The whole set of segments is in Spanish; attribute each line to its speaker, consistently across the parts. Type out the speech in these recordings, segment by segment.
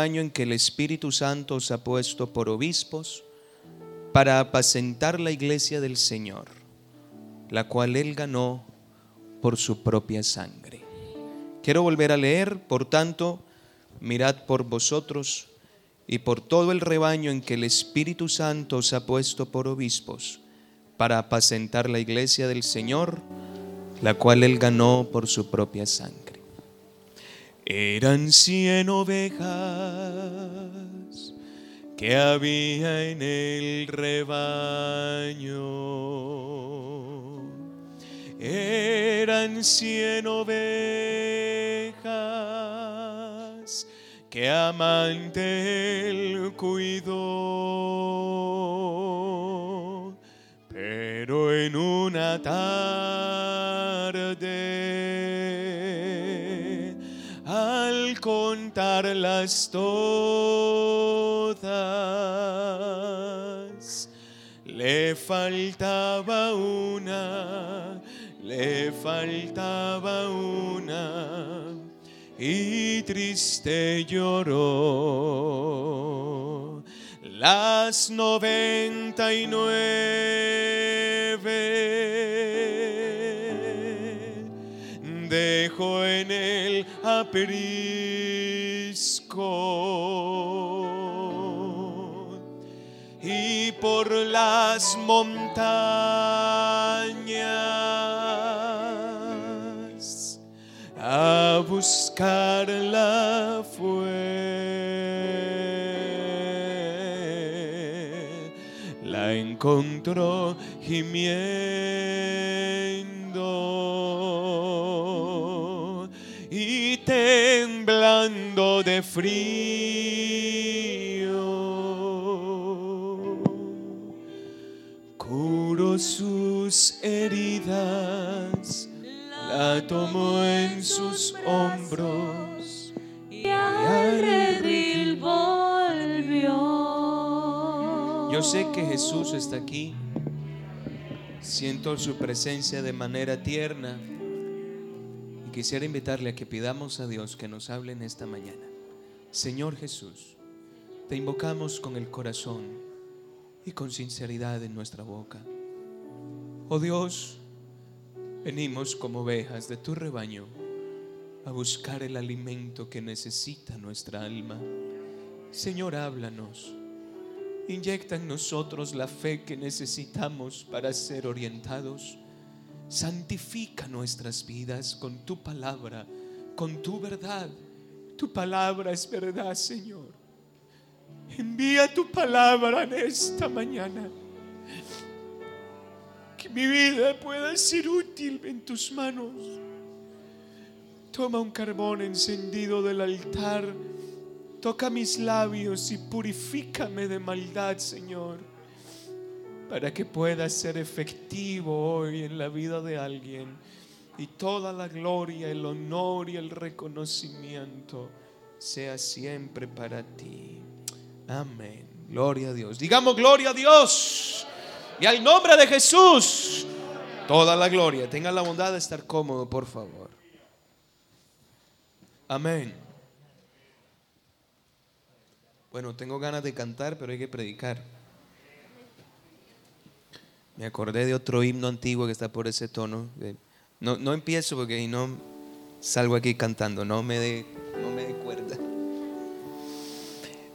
Speaker 1: en que el Espíritu Santo os ha puesto por obispos para apacentar la iglesia del Señor, la cual él ganó por su propia sangre. Quiero volver a leer, por tanto, mirad por vosotros y por todo el rebaño en que el Espíritu Santo os ha puesto por obispos para apacentar la iglesia del Señor, la cual él ganó por su propia sangre. Eran cien ovejas que había en el rebaño. Eran cien ovejas que amante él cuidó. Pero en una tarde, contarlas todas, le faltaba una, le faltaba una, y triste lloró. Las noventa y nueve dejó en el aprisco y por las montañas a buscarla fue la encontró temblando de frío. Curó sus heridas, la tomó en sus hombros
Speaker 2: y al volvió.
Speaker 1: Yo sé que Jesús está aquí. Siento su presencia de manera tierna. Quisiera invitarle a que pidamos a Dios que nos hable en esta mañana. Señor Jesús, te invocamos con el corazón y con sinceridad en nuestra boca. Oh Dios, venimos como ovejas de tu rebaño a buscar el alimento que necesita nuestra alma. Señor, háblanos. Inyecta en nosotros la fe que necesitamos para ser orientados. Santifica nuestras vidas con tu palabra, con tu verdad. Tu palabra es verdad, Señor. Envía tu palabra en esta mañana. Que mi vida pueda ser útil en tus manos. Toma un carbón encendido del altar Toca mis labios y purifícame de maldad, Señor, para que pueda ser efectivo hoy en la vida de alguien y toda la gloria, el honor y el reconocimiento sea siempre para ti. Amén. Gloria a Dios. Digamos gloria a Dios. Y al nombre de Jesús, toda la gloria. Tenga la bondad de estar cómodo, por favor. Amén. Bueno, tengo ganas de cantar, pero hay que predicar. Me acordé de otro himno antiguo que está por ese tono. No, no empiezo porque no salgo aquí cantando, no me dé no dé cuerda.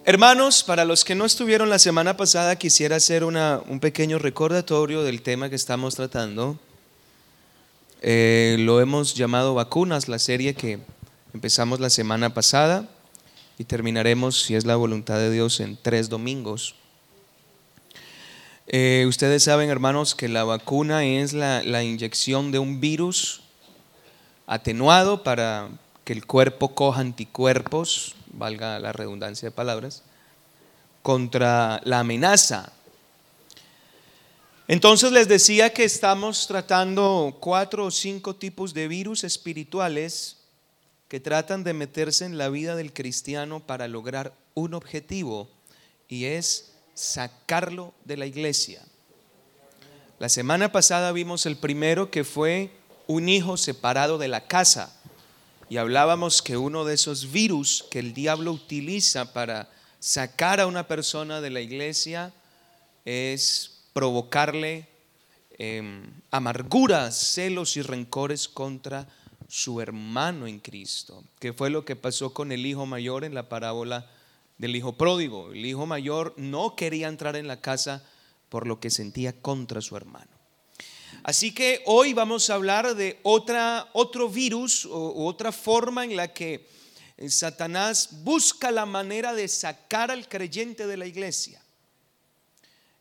Speaker 1: Hermanos, para los que no estuvieron la semana pasada, quisiera hacer una, un pequeño recordatorio del tema que estamos tratando. Eh, lo hemos llamado Vacunas, la serie que empezamos la semana pasada y terminaremos, si es la voluntad de Dios, en tres domingos. Eh, ustedes saben, hermanos, que la vacuna es la, la inyección de un virus atenuado para que el cuerpo coja anticuerpos, valga la redundancia de palabras, contra la amenaza. Entonces les decía que estamos tratando cuatro o cinco tipos de virus espirituales que tratan de meterse en la vida del cristiano para lograr un objetivo y es sacarlo de la iglesia. La semana pasada vimos el primero que fue un hijo separado de la casa. Y hablábamos que uno de esos virus que el diablo utiliza para sacar a una persona de la iglesia es provocarle em, amarguras, celos y rencores contra su hermano en Cristo, que fue lo que pasó con el hijo mayor en la parábola del hijo pródigo. El hijo mayor no quería entrar en la casa por lo que sentía contra su hermano. Así que hoy vamos a hablar de otra, otro virus o otra forma en la que eh, Satanás busca la manera de sacar al creyente de la iglesia.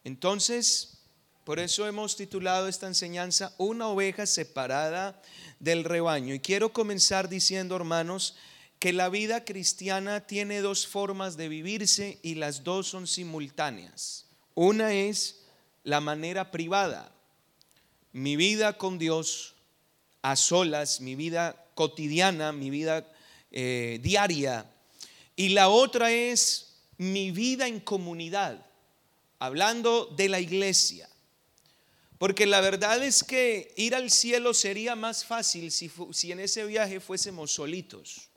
Speaker 1: Entonces, por eso hemos titulado esta enseñanza Una oveja separada del rebaño. Y quiero comenzar diciendo, hermanos, que la vida cristiana tiene dos formas de vivirse y las dos son simultáneas. Una es la manera privada, mi vida con Dios a solas, mi vida cotidiana, mi vida eh, diaria. Y la otra es mi vida en comunidad, hablando de la iglesia. Porque la verdad es que ir al cielo sería más fácil si, si en ese viaje fuésemos solitos.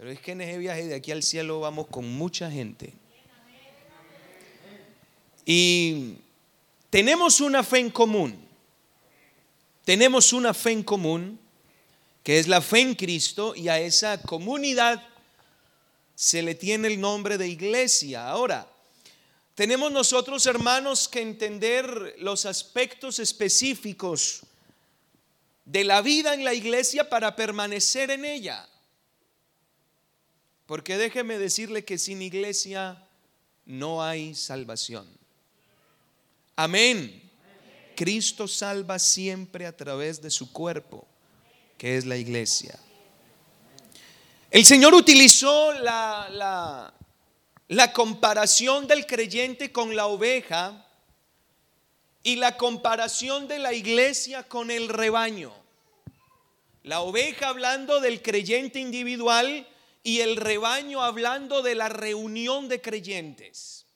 Speaker 1: Pero es que en ese viaje de aquí al cielo vamos con mucha gente. Y tenemos una fe en común. Tenemos una fe en común, que es la fe en Cristo, y a esa comunidad se le tiene el nombre de iglesia. Ahora, tenemos nosotros, hermanos, que entender los aspectos específicos de la vida en la iglesia para permanecer en ella. Porque déjeme decirle que sin iglesia no hay salvación. Amén. Cristo salva siempre a través de su cuerpo, que es la iglesia. El Señor utilizó la, la, la comparación del creyente con la oveja y la comparación de la iglesia con el rebaño. La oveja hablando del creyente individual y el rebaño hablando de la reunión de creyentes.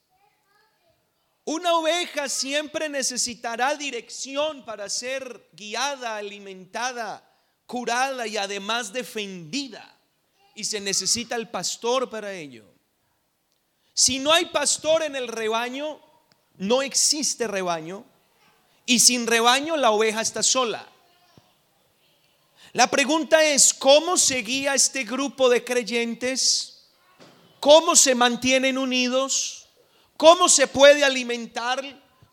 Speaker 1: Una oveja siempre necesitará dirección para ser guiada, alimentada, curada y además defendida. Y se necesita el pastor para ello. Si no hay pastor en el rebaño, no existe rebaño. Y sin rebaño la oveja está sola. La pregunta es, ¿cómo se guía este grupo de creyentes? ¿Cómo se mantienen unidos? ¿Cómo se puede alimentar?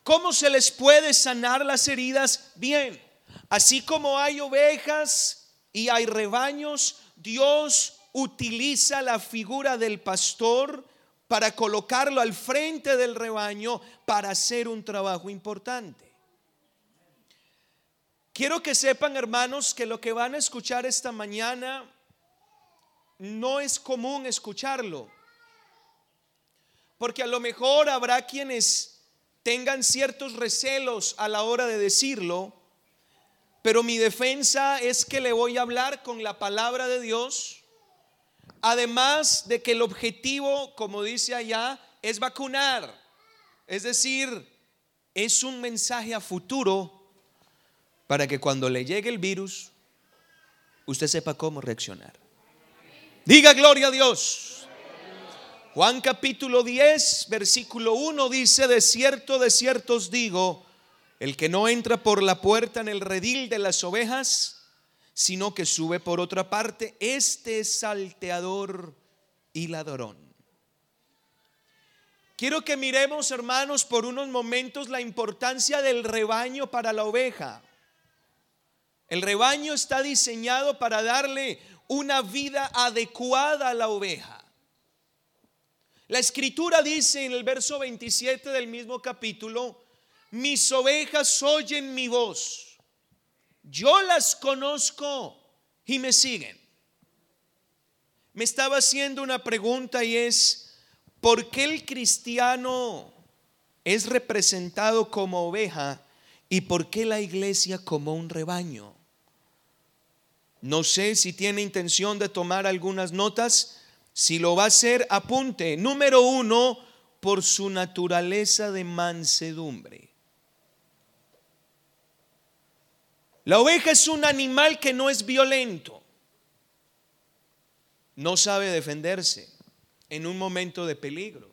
Speaker 1: ¿Cómo se les puede sanar las heridas? Bien, así como hay ovejas y hay rebaños, Dios utiliza la figura del pastor para colocarlo al frente del rebaño para hacer un trabajo importante. Quiero que sepan, hermanos, que lo que van a escuchar esta mañana no es común escucharlo. Porque a lo mejor habrá quienes tengan ciertos recelos a la hora de decirlo, pero mi defensa es que le voy a hablar con la palabra de Dios Además de que el objetivo, como dice allá, es vacunar. Es decir, es un mensaje a futuro para que cuando le llegue el virus, usted sepa cómo reaccionar. Diga gloria a Dios. Juan capítulo 10, versículo 1 dice, de cierto, de cierto os digo, el que no entra por la puerta en el redil de las ovejas, sino que sube por otra parte, este salteador y ladrón. Quiero que miremos, hermanos, por unos momentos la importancia del rebaño para la oveja. El rebaño está diseñado para darle una vida adecuada a la oveja. La escritura dice en el verso 27 del mismo capítulo, mis ovejas oyen mi voz yo las conozco y me siguen. Me estaba haciendo una pregunta y es, ¿por qué el cristiano es representado como oveja y por qué la iglesia como un rebaño? No sé si tiene intención de tomar algunas notas. Si lo va a hacer, apunte. Número uno, por su naturaleza de mansedumbre. La oveja es un animal que no es violento. no sabe defenderse en un momento de peligro.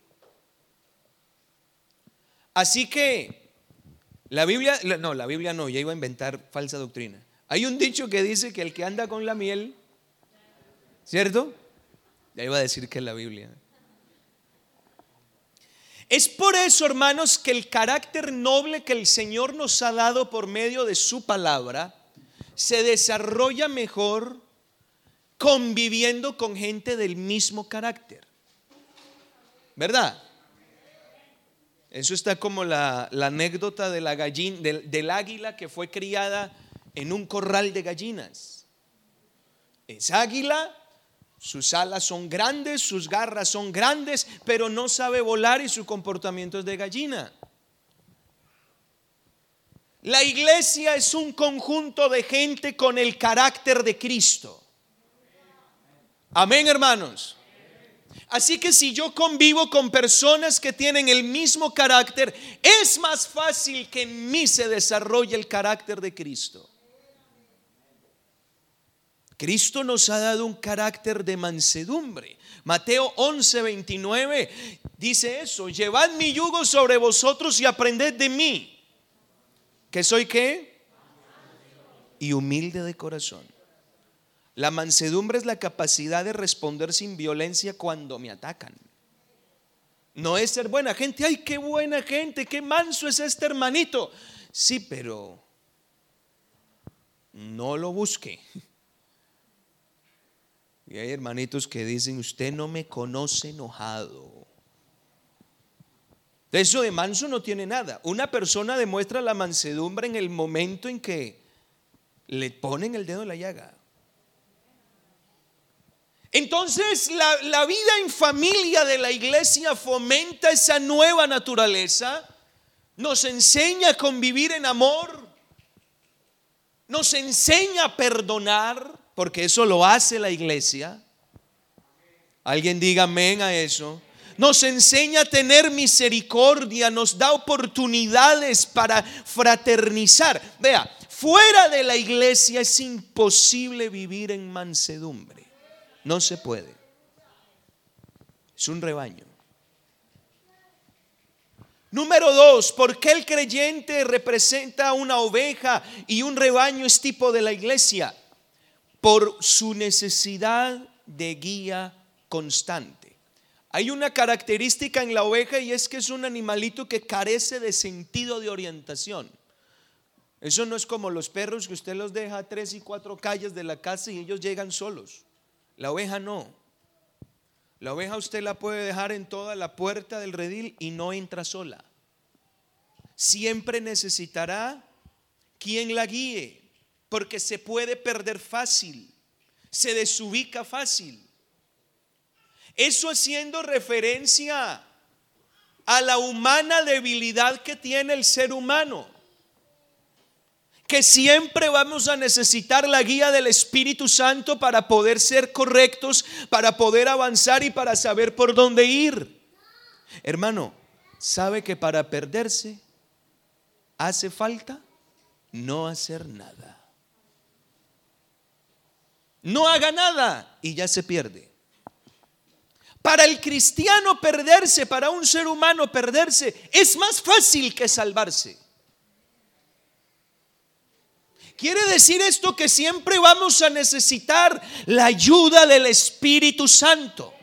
Speaker 1: Así que la Biblia, no, la Biblia no, ya iba a inventar falsa doctrina. Hay un dicho que dice que el que anda con la miel, ¿cierto? Ya iba a decir que es la Biblia. Es por eso, hermanos, que el carácter noble que el Señor nos ha dado por medio de su palabra se desarrolla mejor conviviendo con gente del mismo carácter. ¿Verdad? Eso está como la, anécdota de la gallina, del, del águila que fue criada en un corral de gallinas. Es águila sus alas son grandes, sus garras son grandes, pero no sabe volar y su comportamiento es de gallina. La iglesia es un conjunto de gente con el carácter de Cristo. Amén, hermanos. Así que si yo convivo con personas que tienen el mismo carácter, es más fácil que en mí se desarrolle el carácter de Cristo. Cristo nos ha dado un carácter de mansedumbre. Mateo 11, 29 dice eso, llevad mi yugo sobre vosotros y aprended de mí. ¿Que soy qué? Y humilde de corazón. La mansedumbre es la capacidad de responder sin violencia cuando me atacan. No es ser buena gente. Ay, qué buena gente, qué manso es este hermanito. Sí, pero no lo busque. Y hay hermanitos que dicen, usted no me conoce enojado. De eso de manso no tiene nada. Una persona demuestra la mansedumbre en el momento en que le ponen el dedo en la llaga. Entonces la, la, vida en familia de la iglesia fomenta esa nueva naturaleza, nos enseña a convivir en amor, nos enseña a perdonar, porque eso lo hace la iglesia. Alguien diga amén a eso. Nos enseña a tener misericordia, nos da oportunidades para fraternizar. Vea, fuera de la iglesia es imposible vivir en mansedumbre. No se puede. Es un rebaño. Número dos, ¿por qué el creyente representa una oveja y un rebaño es tipo de la iglesia? Por su necesidad de guía constante. Hay una característica en la oveja y es que es un animalito que carece de sentido de orientación. Eso no es como los perros que usted los deja a tres y cuatro calles de la casa y ellos llegan solos. La oveja no. La oveja usted la puede dejar en toda la puerta del redil y no entra sola. Siempre necesitará quien la guíe porque se puede perder fácil, se desubica fácil. Eso haciendo referencia a la humana debilidad que tiene el ser humano, que siempre vamos a necesitar la guía del Espíritu Santo para poder ser correctos, para poder avanzar y para saber por dónde ir. Hermano, ¿sabe que para perderse hace falta no hacer nada? No haga nada y ya se pierde. Para el cristiano perderse, para un ser humano perderse, es más fácil que salvarse. Quiere decir esto que siempre vamos a necesitar la ayuda del Espíritu Santo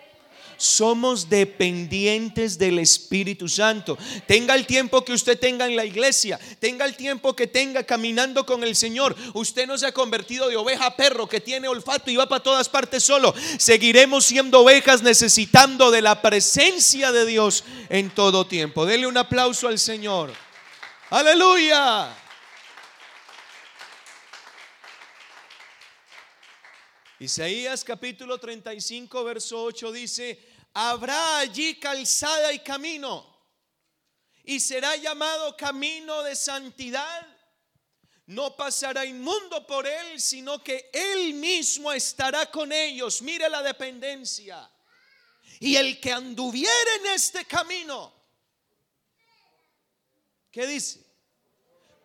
Speaker 1: somos dependientes del Espíritu Santo. Tenga el tiempo que usted tenga en la iglesia, tenga el tiempo que tenga caminando con el Señor. Usted no se ha convertido de oveja a perro que tiene olfato y va para todas partes solo. Seguiremos siendo ovejas necesitando de la presencia de Dios en todo tiempo. Dele un aplauso al Señor. Aleluya. Isaías capítulo 35, verso 8 dice, habrá allí calzada y camino, y será llamado camino de santidad. No pasará inmundo por él, sino que él mismo estará con ellos. Mire la dependencia. Y el que anduviera en este camino, ¿qué dice?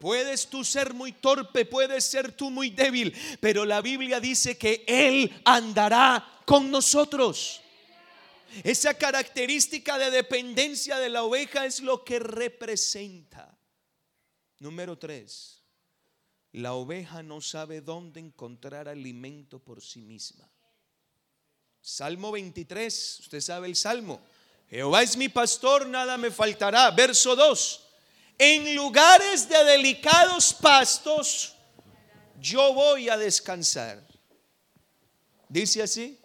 Speaker 1: Puedes tú ser muy torpe, puedes ser tú muy débil, pero la Biblia dice que Él andará con nosotros. Esa característica de dependencia de la oveja es lo que representa. Número tres, la oveja no sabe dónde encontrar alimento por sí misma. Salmo 23, usted sabe el salmo. Jehová es mi pastor, nada me faltará. Verso 2. En lugares de delicados pastos yo voy a descansar. Dice así.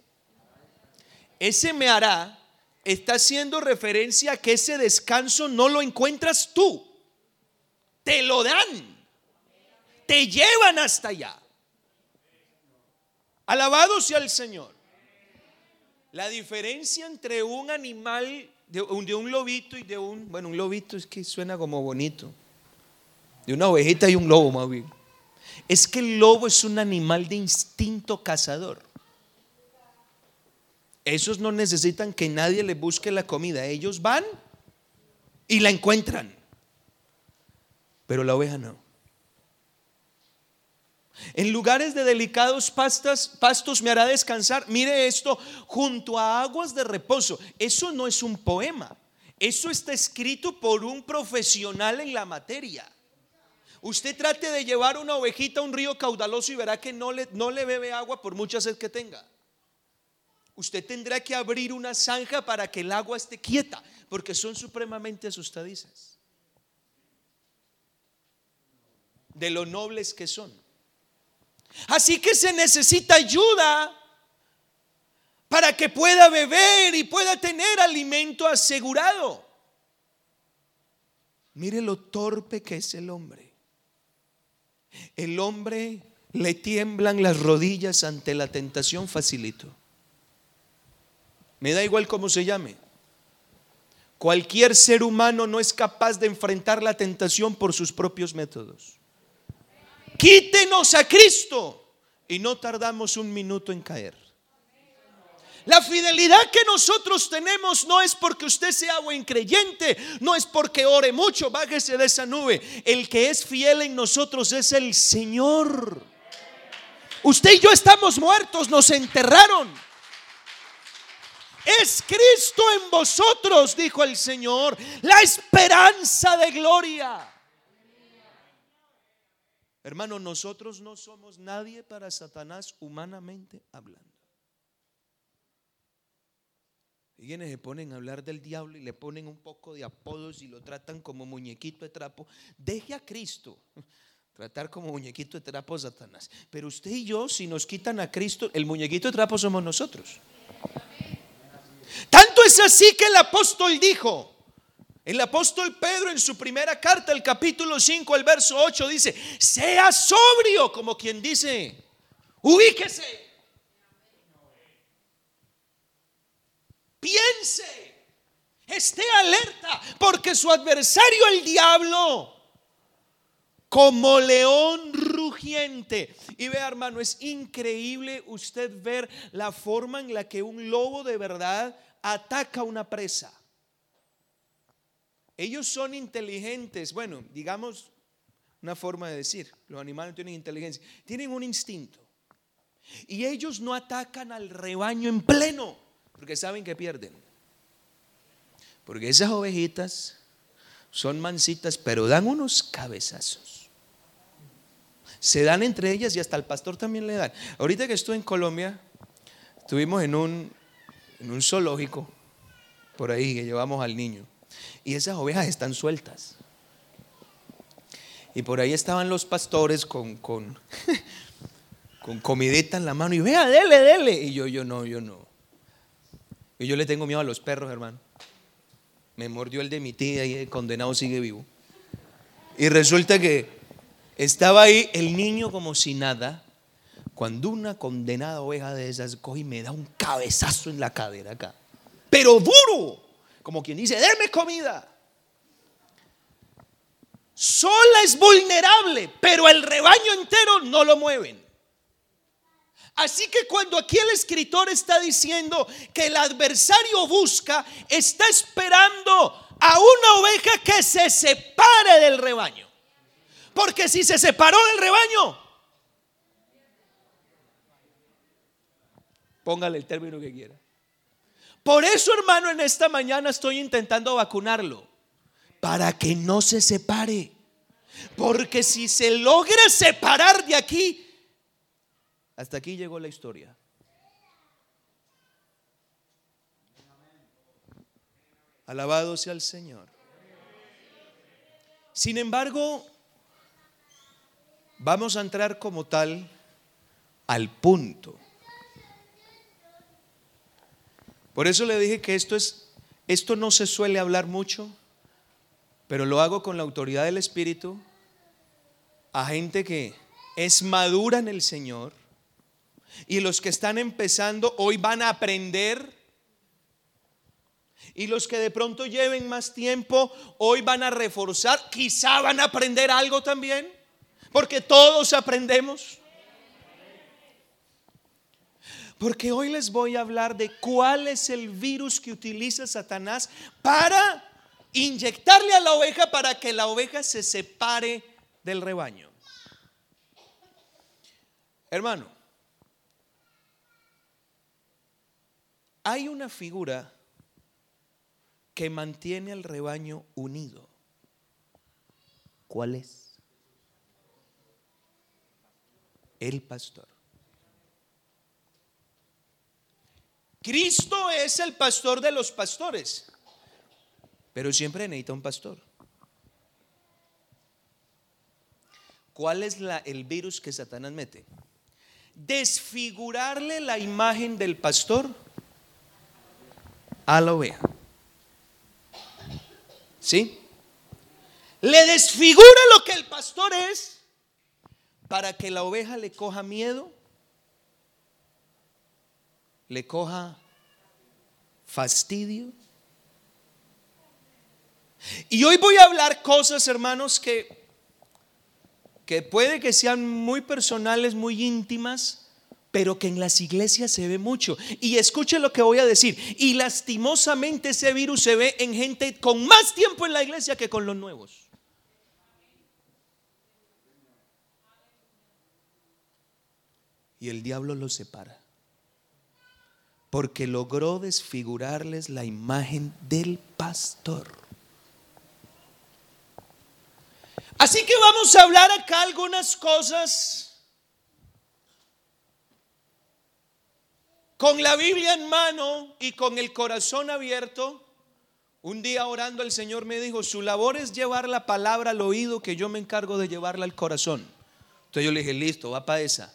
Speaker 1: Ese me hará está haciendo referencia a que ese descanso no lo encuentras tú. Te lo dan. Te llevan hasta allá. Alabado sea el Señor. La diferencia entre un animal, de un, lobito y de un, bueno, un lobito es que suena como bonito, de una ovejita y un lobo más bien, es que el lobo es un animal de instinto cazador. Esos no necesitan que nadie les busque la comida, ellos van y la encuentran. Pero la oveja no. En lugares de delicados pastos, pastos me hará descansar. Mire esto, junto a aguas de reposo. Eso no es un poema. Eso está escrito por un profesional en la materia. Usted trate de llevar una ovejita a un río caudaloso y verá que no le, no le bebe agua por mucha sed que tenga. Usted tendrá que abrir una zanja para que el agua esté quieta, porque son supremamente asustadizas. De lo nobles que son. Así que se necesita ayuda para que pueda beber y pueda tener alimento asegurado. Mire lo torpe que es el hombre. El hombre le tiemblan las rodillas ante la tentación facilito. Me da igual cómo se llame. Cualquier ser humano no es capaz de enfrentar la tentación por sus propios métodos quítenos a Cristo. Y no tardamos un minuto en caer. La fidelidad que nosotros tenemos no es porque usted sea buen creyente, no es porque ore mucho, bájese de esa nube. El que es fiel en nosotros es el Señor. Usted y yo estamos muertos, nos enterraron. Es Cristo en vosotros, dijo el Señor, la esperanza de gloria. Hermano, nosotros no somos nadie para Satanás humanamente hablando. Y quienes se ponen a hablar del diablo y le ponen un poco de apodos y lo tratan como muñequito de trapo. Deje a Cristo tratar como muñequito de trapo a Satanás. Pero usted y yo, si nos quitan a Cristo, el muñequito de trapo somos nosotros. Tanto es así que el apóstol dijo, el apóstol Pedro en su primera carta, el capítulo 5, el verso 8 dice, sea sobrio, como quien dice, ubíquese, piense, esté alerta, porque su adversario el diablo, como león rugiente. Y vea hermano, es increíble usted ver la forma en la que un lobo de verdad ataca una presa. Ellos son inteligentes, bueno, digamos una forma de decir, los animales tienen inteligencia, tienen un instinto. Y ellos no atacan al rebaño en pleno, porque saben que pierden. Porque esas ovejitas son mansitas, pero dan unos cabezazos. Se dan entre ellas y hasta el pastor también le dan. Ahorita que estuve en Colombia, estuvimos en un, en un zoológico, por ahí, que llevamos al niño. Y esas ovejas están sueltas. Y por ahí estaban los pastores con, con, con comidita en la mano. Y vea, dele, dele. Y yo, yo no, yo no. Y yo le tengo miedo a los perros, hermano. Me mordió el de mi tía y el condenado sigue vivo. Y resulta que estaba ahí el niño como si nada. Cuando una condenada oveja de esas coge y me da un cabezazo en la cadera acá. Pero duro como quien dice, déme comida. Sola es vulnerable, pero el rebaño entero no lo mueven. Así que cuando aquí el escritor está diciendo que el adversario busca, está esperando a una oveja que se separe del rebaño. Porque si se separó del rebaño, póngale el término que quiera. Por eso, hermano, en esta mañana estoy intentando vacunarlo, para que no se separe. Porque si se logra separar de aquí, hasta aquí llegó la historia. Alabado sea el Señor. Sin embargo, vamos a entrar como tal al punto. Por eso le dije que esto es esto no se suele hablar mucho, pero lo hago con la autoridad del Espíritu a gente que es madura en el Señor y los que están empezando hoy van a aprender y los que de pronto lleven más tiempo hoy van a reforzar, quizá van a aprender algo también, porque todos aprendemos. Porque hoy les voy a hablar de cuál es el virus que utiliza Satanás para inyectarle a la oveja para que la oveja se separe del rebaño. Hermano, hay una figura que mantiene al rebaño unido. ¿Cuál es? El pastor. Cristo es el pastor de los pastores, pero siempre necesita un pastor. ¿Cuál es el virus que Satanás mete? Desfigurarle la imagen del pastor a la oveja. ¿Sí? Le desfigura lo que el pastor es para que la oveja le coja miedo le coja fastidio. Y hoy voy a hablar cosas, hermanos, que, que puede que sean muy personales, muy íntimas, pero que en las iglesias se ve mucho. Y escuche lo que voy a decir. Y lastimosamente ese virus se ve en gente con más tiempo en la iglesia que con los nuevos. Y el diablo los separa porque logró desfigurarles la imagen del pastor. Así que vamos a hablar acá algunas cosas con la Biblia en mano y con el corazón abierto. Un día orando el Señor me dijo, su labor es llevar la palabra al oído que yo me encargo de llevarla al corazón. Entonces yo le dije, listo, va para esa.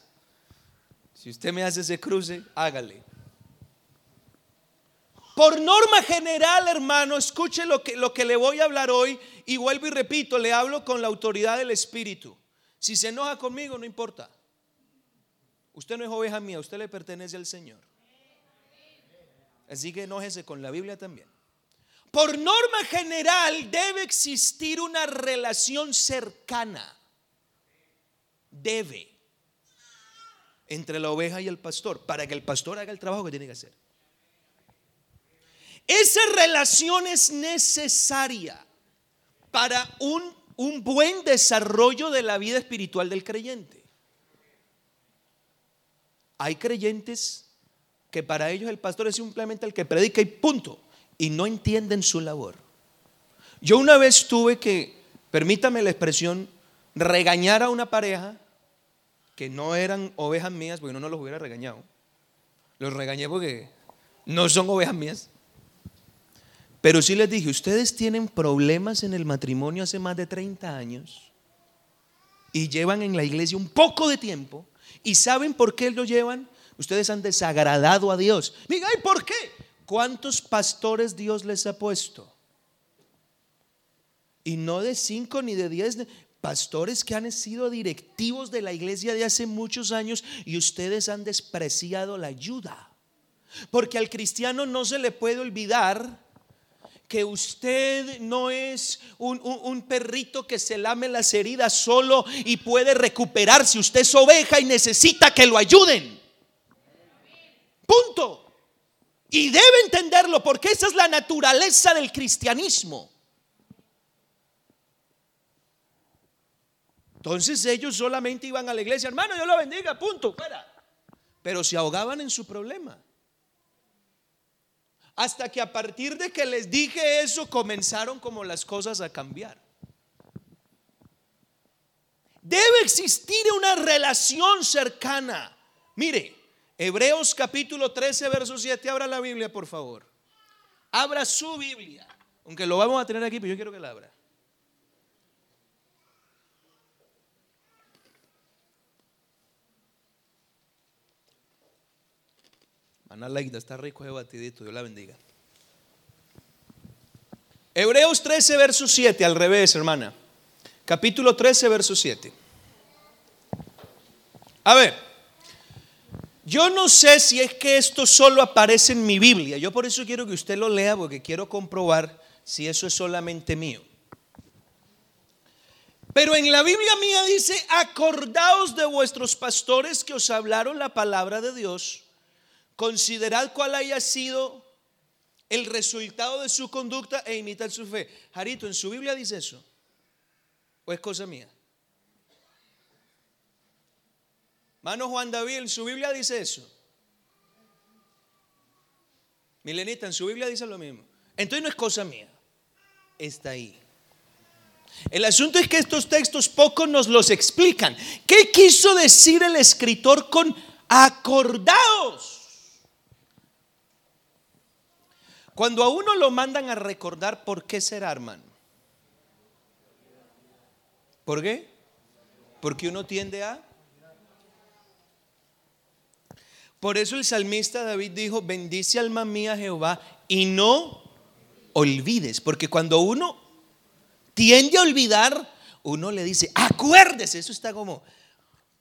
Speaker 1: Si usted me hace ese cruce, hágale. Por norma general, hermano, escuche lo que, lo que le voy a hablar hoy y vuelvo y repito, le hablo con la autoridad del Espíritu. Si se enoja conmigo, no importa. Usted no es oveja mía, usted le pertenece al Señor. Así que enójese con la Biblia también. Por norma general debe existir una relación cercana. Debe. Entre la oveja y el pastor, para que el pastor haga el trabajo que tiene que hacer. Esa relación es necesaria para un, un buen desarrollo de la vida espiritual del creyente. Hay creyentes que para ellos el pastor es simplemente el que predica y punto, y no entienden su labor. Yo una vez tuve que, permítame la expresión, regañar a una pareja que no eran ovejas mías, porque no, no los hubiera regañado. Los regañé porque no son ovejas mías. Pero sí les dije, ustedes tienen problemas en el matrimonio hace más de 30 años y llevan en la iglesia un poco de tiempo y saben por qué lo llevan. Ustedes han desagradado a Dios. Diga, ¿y por qué? ¿Cuántos pastores Dios les ha puesto? Y no de cinco ni de diez, pastores que han sido directivos de la iglesia de hace muchos años y ustedes han despreciado la ayuda. Porque al cristiano no se le puede olvidar que usted no es un, perrito que se lame las heridas solo y puede recuperarse. Usted es oveja y necesita que lo ayuden. Punto. Y debe entenderlo porque esa es la naturaleza del cristianismo. Entonces ellos solamente iban a la iglesia, hermano, Dios lo bendiga, punto, fuera. Pero se ahogaban en su problema. Hasta que a partir de que les dije eso, comenzaron como las cosas a cambiar. Debe existir una relación cercana. Mire, Hebreos capítulo 13, verso 7, abra la Biblia, por favor. Abra su Biblia, aunque lo vamos a tener aquí, pero yo quiero que la abra. Ana Laida, está rico de batidito, Dios la bendiga. Hebreos 13, verso 7, al revés, hermana. Capítulo 13, verso 7. A ver, yo no sé si es que esto solo aparece en mi Biblia. Yo por eso quiero que usted lo lea porque quiero comprobar si eso es solamente mío. Pero en la Biblia mía dice, acordaos de vuestros pastores que os hablaron la palabra de Dios Considerad cuál haya sido el resultado de su conducta e imitar su fe. Jarito, ¿en su Biblia dice eso? ¿O es cosa mía? Mano Juan David, ¿en su Biblia dice eso? Milenita, en su Biblia dice lo mismo. Entonces no es cosa mía. Está ahí. El asunto es que estos textos pocos nos los explican. ¿Qué quiso decir el escritor con acordaos? Cuando a uno lo mandan a recordar, ¿por qué será, hermano? ¿Por qué? Porque uno tiende a... Por eso el salmista David dijo, bendice alma mía Jehová y no olvides, porque cuando uno tiende a olvidar, uno le dice, acuérdese, eso está como,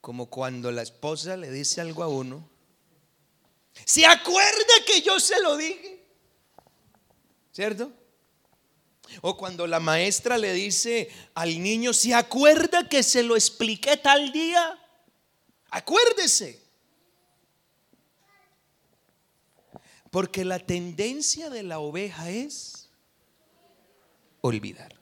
Speaker 1: como cuando la esposa le dice algo a uno, se acuerda que yo se lo dije. ¿Cierto? O cuando la maestra le dice al niño, ¿se acuerda que se lo expliqué tal día? Acuérdese. Porque la tendencia de la oveja es olvidar.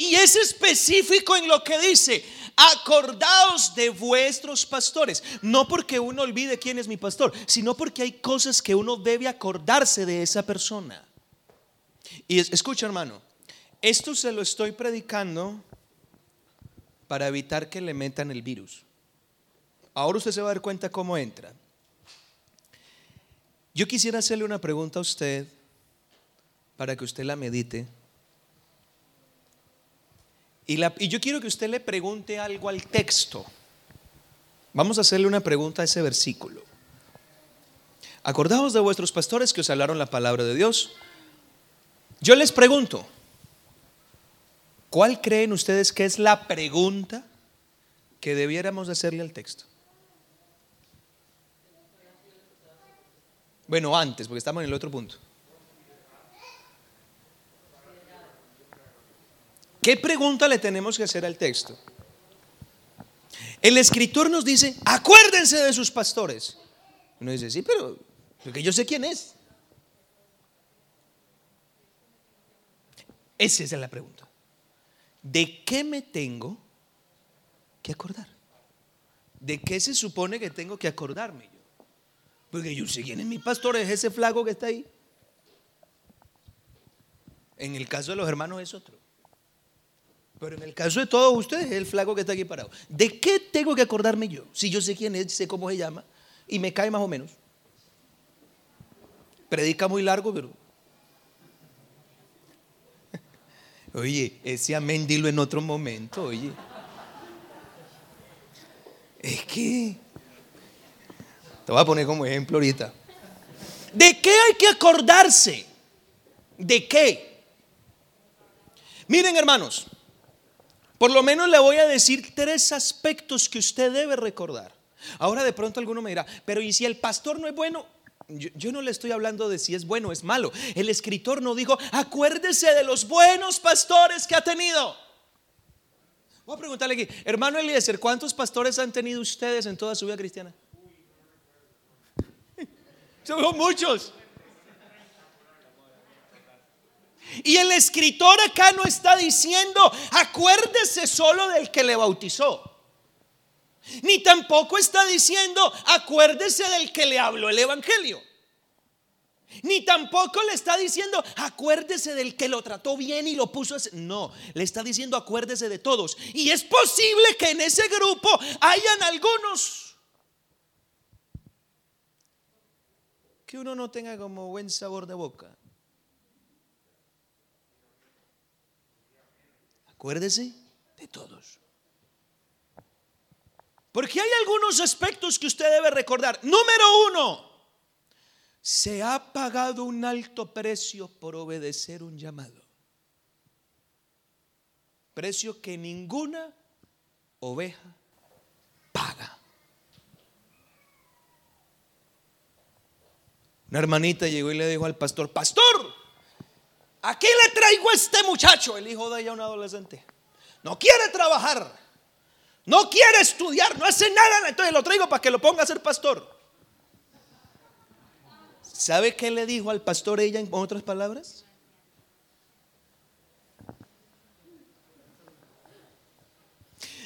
Speaker 1: Y es específico en lo que dice, acordaos de vuestros pastores. No porque uno olvide quién es mi pastor, sino porque hay cosas que uno debe acordarse de esa persona. Y escucha hermano, esto se lo estoy predicando para evitar que le metan el virus. Ahora usted se va a dar cuenta cómo entra. Yo quisiera hacerle una pregunta a usted para que usted la medite. Y, yo quiero que usted le pregunte algo al texto. Vamos a hacerle una pregunta a ese versículo. Acordaos de vuestros pastores que os hablaron la palabra de Dios. Yo les pregunto, ¿cuál creen ustedes que es la pregunta que debiéramos hacerle al texto? Bueno, antes, porque estamos en el otro punto. ¿Qué pregunta le tenemos que hacer al texto? El escritor nos dice, acuérdense de sus pastores. Uno dice, sí, pero porque yo sé quién es. Esa es la pregunta. ¿De qué me tengo que acordar? ¿De qué se supone que tengo que acordarme yo? Porque yo sé quién es mi pastor, es ese flaco que está ahí. En el caso de los hermanos es otro. Pero en el caso de todos ustedes, es el flaco que está aquí parado. ¿De qué tengo que acordarme yo? Si yo sé quién es, sé cómo se llama y me cae más o menos. Predica muy largo, pero. Oye, ese amén dilo en otro momento, oye. Es que. Te voy a poner como ejemplo ahorita. ¿De qué hay que acordarse? ¿De qué? Miren, hermanos. Por lo menos le voy a decir tres aspectos que usted debe recordar. Ahora de pronto alguno me dirá, pero ¿y si el pastor no es bueno? Yo, no le estoy hablando de si es bueno o es malo. El escritor no dijo, acuérdese de los buenos pastores que ha tenido. Voy a preguntarle aquí, hermano Eliezer, ¿cuántos pastores han tenido ustedes en toda su vida cristiana? Son muchos. Y el escritor acá no está diciendo, acuérdese solo del que le bautizó. Ni tampoco está diciendo, acuérdese del que le habló el Evangelio. Ni tampoco le está diciendo, acuérdese del que lo trató bien y lo puso. No, le está diciendo, acuérdese de todos. Y es posible que en ese grupo hayan algunos que uno no tenga como buen sabor de boca. Acuérdese de todos. Porque hay algunos aspectos que usted debe recordar. Número uno, se ha pagado un alto precio por obedecer un llamado. Precio que ninguna oveja paga. Una hermanita llegó y le dijo al pastor, pastor, aquí le traigo a este muchacho, el hijo de ella, un adolescente. No quiere trabajar, no quiere estudiar, no hace nada, entonces lo traigo para que lo ponga a ser pastor. ¿Sabe qué le dijo al pastor ella en otras palabras?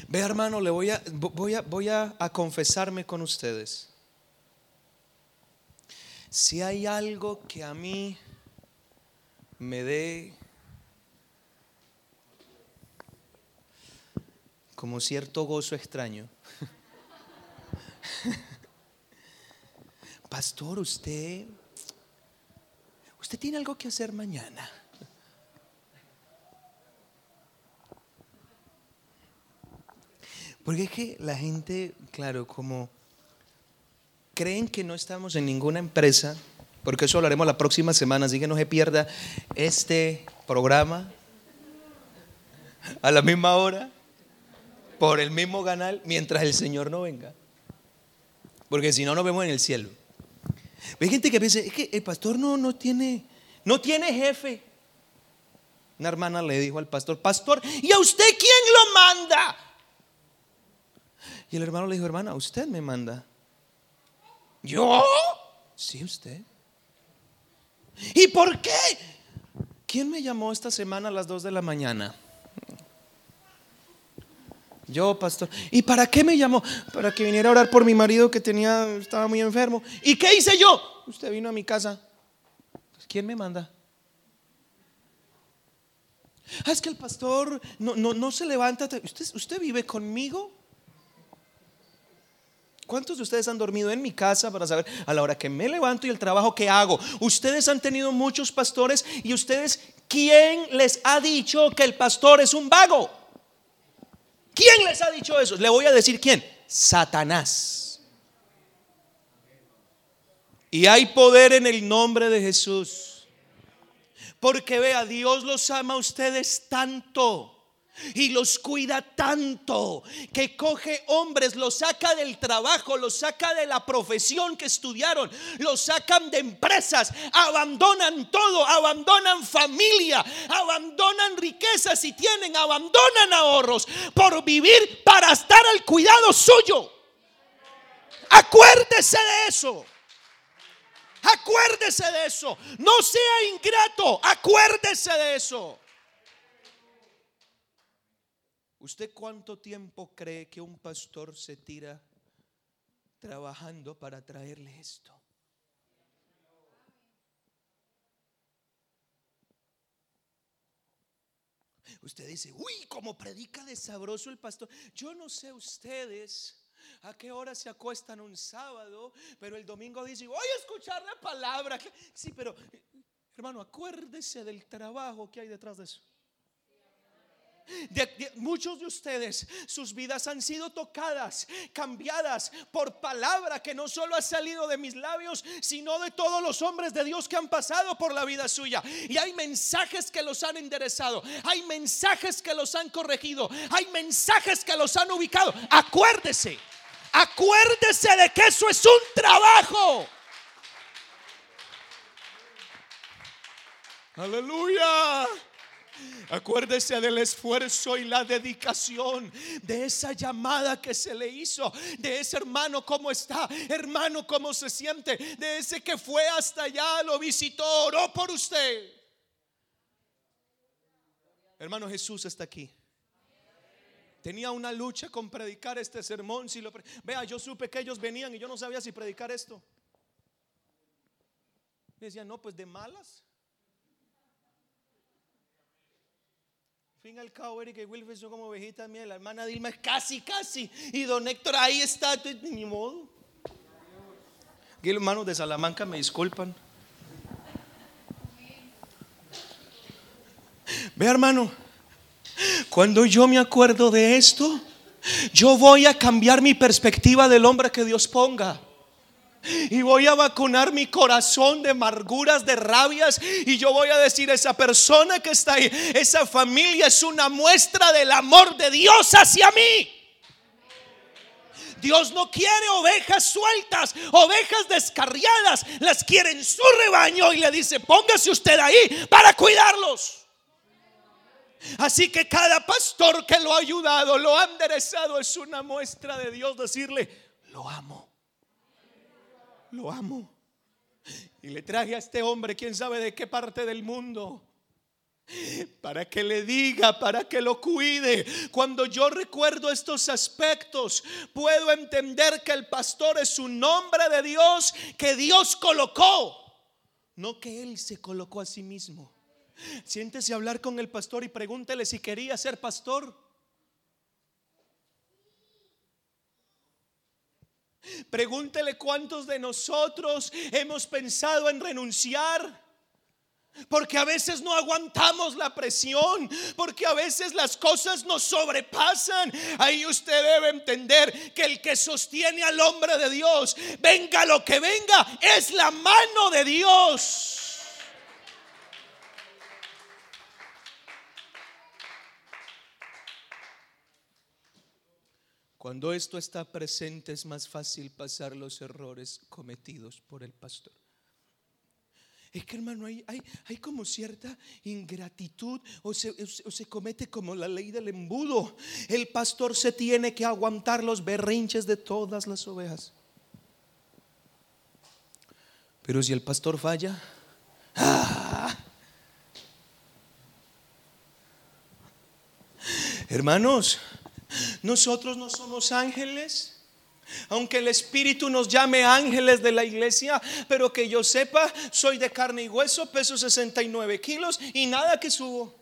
Speaker 1: Ve hermano, le voy a, voy a, voy a, a confesarme con ustedes. Si hay algo que a mí me dé como cierto gozo extraño. Pastor, usted Usted tiene algo que hacer mañana. Porque es que la gente, claro, como creen que no estamos en ninguna empresa, porque eso lo haremos la próxima semana, así que no se pierda este programa a la misma hora, por el mismo canal, mientras el Señor no venga. Porque si no, nos vemos en el cielo. Hay gente que piensa, es que el pastor no, no, tiene, no tiene jefe. Una hermana le dijo al pastor, pastor, ¿y a usted quién lo manda? Y el hermano le dijo, hermana, usted me manda. ¿Yo? Sí, usted. ¿Y por qué? ¿Quién me llamó esta semana a las 2 de la mañana? Yo, pastor. ¿Y para qué me llamó? Para que viniera a orar por mi marido que tenía, estaba muy enfermo. ¿Y qué hice yo? Usted vino a mi casa. ¿Quién me manda? Ah, es que el pastor no, no, no se levanta. ¿Usted, ¿Usted vive conmigo? ¿Cuántos de ustedes han dormido en mi casa para saber a la hora que me levanto y el trabajo que hago? Ustedes han tenido muchos pastores y ustedes, ¿quién les ha dicho que el pastor es un vago? ¿Quién les ha dicho eso? Le voy a decir quién. Satanás. Y hay poder en el nombre de Jesús. Porque vea, Dios los ama a ustedes tanto y los cuida tanto que coge hombres, los saca del trabajo, los saca de la profesión que estudiaron, los sacan de empresas, abandonan todo, abandonan familia, abandonan riquezas si tienen, abandonan ahorros por vivir para estar al cuidado suyo. Acuérdese de eso. Acuérdese de eso. No sea ingrato. Acuérdese de eso. ¿Usted cuánto tiempo cree que un pastor se tira trabajando para traerle esto? Usted dice, uy, como predica de sabroso el pastor. Yo no sé ustedes a qué hora se acuestan un sábado, pero el domingo dice, voy a escuchar la palabra. Sí, pero hermano, acuérdese del trabajo que hay detrás de eso muchos de ustedes, sus vidas han sido tocadas, cambiadas por palabra que no solo ha salido de mis labios, sino de todos los hombres de Dios que han pasado por la vida suya. Y hay mensajes que los han enderezado, hay mensajes que los han corregido, hay mensajes que los han ubicado. Acuérdese, acuérdese de que eso es un trabajo. Aleluya. Acuérdese del esfuerzo y la dedicación de esa llamada que se le hizo, de ese hermano cómo está, hermano cómo se siente, de ese que fue hasta allá, lo visitó, oró por usted. Hermano Jesús está aquí. Tenía una lucha con predicar este sermón. Si lo Vea, yo supe que ellos venían y yo no sabía si predicar esto. Y decía, no, pues de malas. Fin al cabo, Eric y Wilfred son como ovejitas mías. La hermana Dilma es casi, casi. Y don Héctor ahí está. Ni modo. Aquí los hermanos de Salamanca me disculpan. Ve, hermano. Cuando yo me acuerdo de esto, yo voy a cambiar mi perspectiva del hombre que Dios ponga. Y voy a vacunar mi corazón de amarguras, de rabias. Y yo voy a decir, esa persona que está ahí, esa familia es una muestra del amor de Dios hacia mí. Dios no quiere ovejas sueltas, ovejas descarriadas. Las quiere en su rebaño y le dice, póngase usted ahí para cuidarlos. Así que cada pastor que lo ha ayudado, lo ha enderezado, es una muestra de Dios decirle, lo amo, lo amo. Y le traje a este hombre, quién sabe de qué parte del mundo, para que le diga, para que lo cuide. Cuando yo recuerdo estos aspectos, puedo entender que el pastor es un hombre de Dios que Dios colocó, no que él se colocó a sí mismo. Siéntese a hablar con el pastor y pregúntele si quería ser pastor. Pregúntele cuántos de nosotros hemos pensado en renunciar. Porque a veces no aguantamos la presión, porque a veces las cosas nos sobrepasan. Ahí usted debe entender que el que sostiene al hombre de Dios, venga lo que venga, es la mano de Dios. Cuando esto está presente es más fácil pasar los errores cometidos por el pastor. Es que hermano, hay, hay, hay como cierta ingratitud o se, o se comete como la ley del embudo. El pastor se tiene que aguantar los berrinches de todas las ovejas. Pero si el pastor falla, ¡ah! hermanos, nosotros no somos ángeles. Aunque el Espíritu nos llame ángeles de la iglesia, pero que yo sepa, soy de carne y hueso, peso 69 kilos y nada que subo.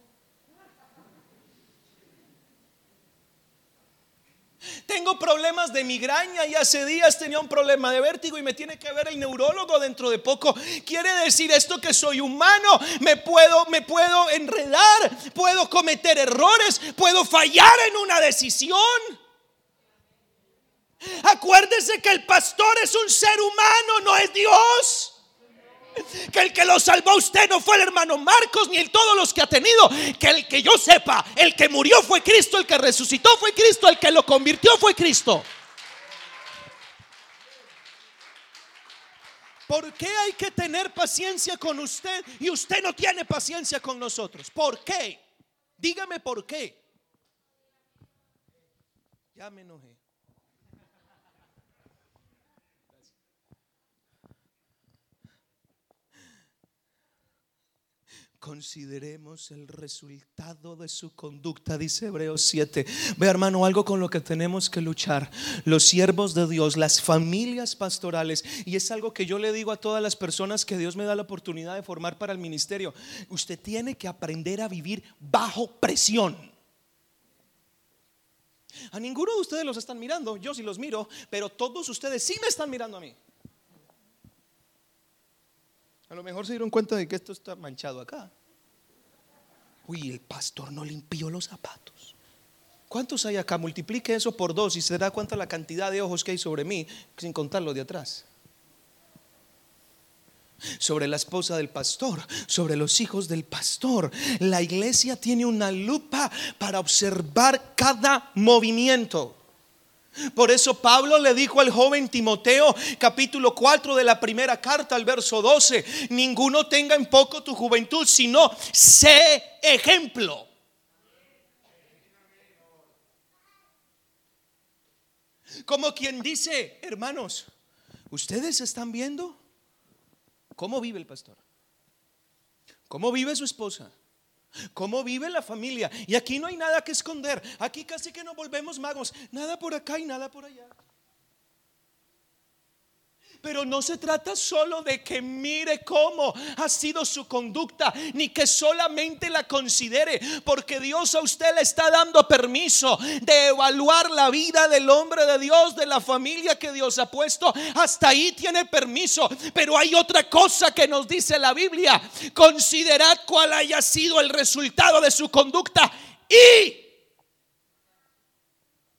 Speaker 1: Tengo de migraña y hace días tenía un problema de vértigo y me tiene que ver el neurólogo dentro de poco. Quiere decir esto que soy humano, me puedo me puedo enredar, puedo cometer errores, puedo fallar en una decisión. Acuérdese que el pastor es un ser humano, no es Dios. Que el que lo salvó a usted no fue el hermano Marcos ni el todos los que ha tenido. Que el que yo sepa, el que murió fue Cristo, el que resucitó fue Cristo, el que lo convirtió fue Cristo. ¿Por qué hay que tener paciencia con usted y usted no tiene paciencia con nosotros? ¿Por qué? Dígame por qué. Ya me enojé. Consideremos el resultado de su conducta, dice Hebreos 7. Ve hermano, algo con lo que tenemos que luchar. Los siervos de Dios, las familias pastorales. Y es algo que yo le digo a todas las personas que Dios me da la oportunidad de formar para el ministerio. Usted tiene que aprender a vivir bajo presión. A ninguno de ustedes los están mirando, yo sí los miro, pero todos ustedes sí me están mirando a mí. A lo mejor se dieron cuenta de que esto está manchado acá. Uy, el pastor no limpió los zapatos. ¿Cuántos hay acá? Multiplique eso por dos y se da cuenta la cantidad de ojos que hay sobre mí, sin contar los de atrás. Sobre la esposa del pastor, sobre los hijos del pastor. La iglesia tiene una lupa para observar cada movimiento. Por eso Pablo le dijo al joven Timoteo, capítulo 4 de la primera carta, al verso 12, ninguno tenga en poco tu juventud, sino sé ejemplo. Como quien dice, hermanos, ustedes están viendo cómo vive el pastor, cómo vive su esposa, ¿Cómo vive la familia? Y aquí no hay nada que esconder. Aquí casi que nos volvemos magos. Nada por acá y nada por allá. Pero no se trata solo de que mire cómo ha sido su conducta, ni que solamente la considere, porque Dios a usted le está dando permiso de evaluar la vida del hombre de Dios, de la familia que Dios ha puesto. Hasta ahí tiene permiso. Pero hay otra cosa que nos dice la Biblia. Considerad cuál haya sido el resultado de su conducta y...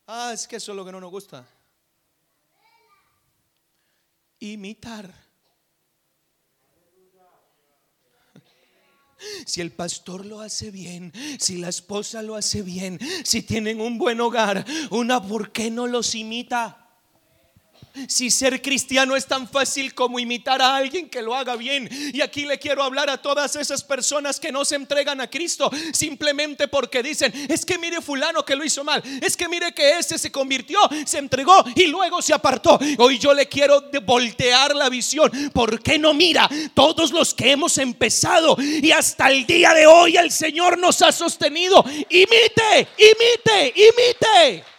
Speaker 1: Ah, es que eso es lo que no nos gusta imitar. Si el pastor lo hace bien, si la esposa lo hace bien, si tienen un buen hogar, una, ¿por qué no los imita? Si ser cristiano es tan fácil como imitar a alguien que lo haga bien. Y aquí le quiero hablar a todas esas personas que no se entregan a Cristo simplemente porque dicen, es que mire fulano que lo hizo mal, es que mire que ese se convirtió, se entregó y luego se apartó. Hoy yo le quiero voltear la visión. ¿Por qué no mira todos los que hemos empezado y hasta el día de hoy el Señor nos ha sostenido? Imite, imite, imite.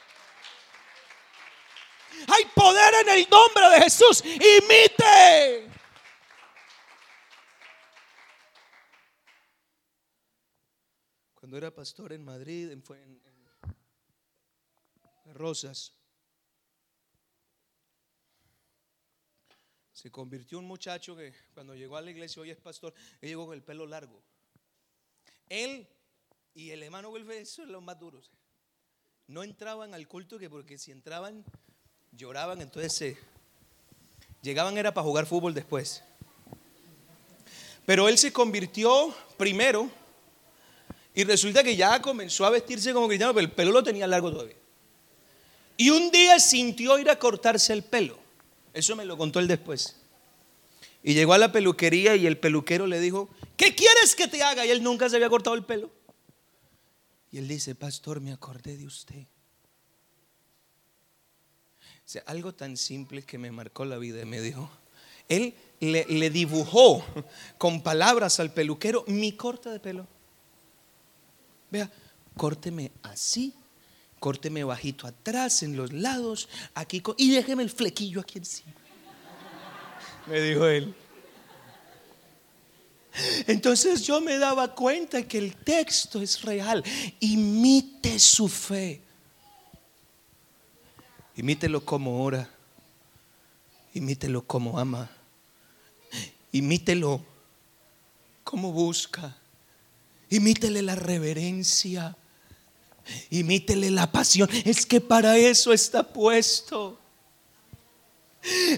Speaker 1: Hay poder en el nombre de Jesús. Imite. Cuando era pastor en Madrid, en, Rosas, se convirtió un muchacho que cuando llegó a la iglesia hoy es pastor, él llegó con el pelo largo. Él y el hermano Wilfer, son los más duros. No entraban al culto que porque si entraban lloraban, entonces llegaban era para jugar fútbol después. Pero él se convirtió primero y resulta que ya comenzó a vestirse como cristiano, pero el pelo lo tenía largo todavía. Y un día sintió ir a cortarse el pelo. Eso me lo contó él después. Y llegó a la peluquería y el peluquero le dijo, ¿qué quieres que te haga? Y él nunca se había cortado el pelo. Y él dice, pastor, me acordé de usted algo tan simple que me marcó la vida. Me dijo, él le, le dibujó con palabras al peluquero mi corte de pelo. Vea, córteme así, córteme bajito atrás, en los lados, aquí, y déjeme el flequillo aquí encima. Me dijo él. Entonces yo me daba cuenta que el texto es real. Imite su fe. Imítelo como ora. Imítelo como ama. Imítelo como busca. Imítele la reverencia. Imítele la pasión. Es que para eso está puesto.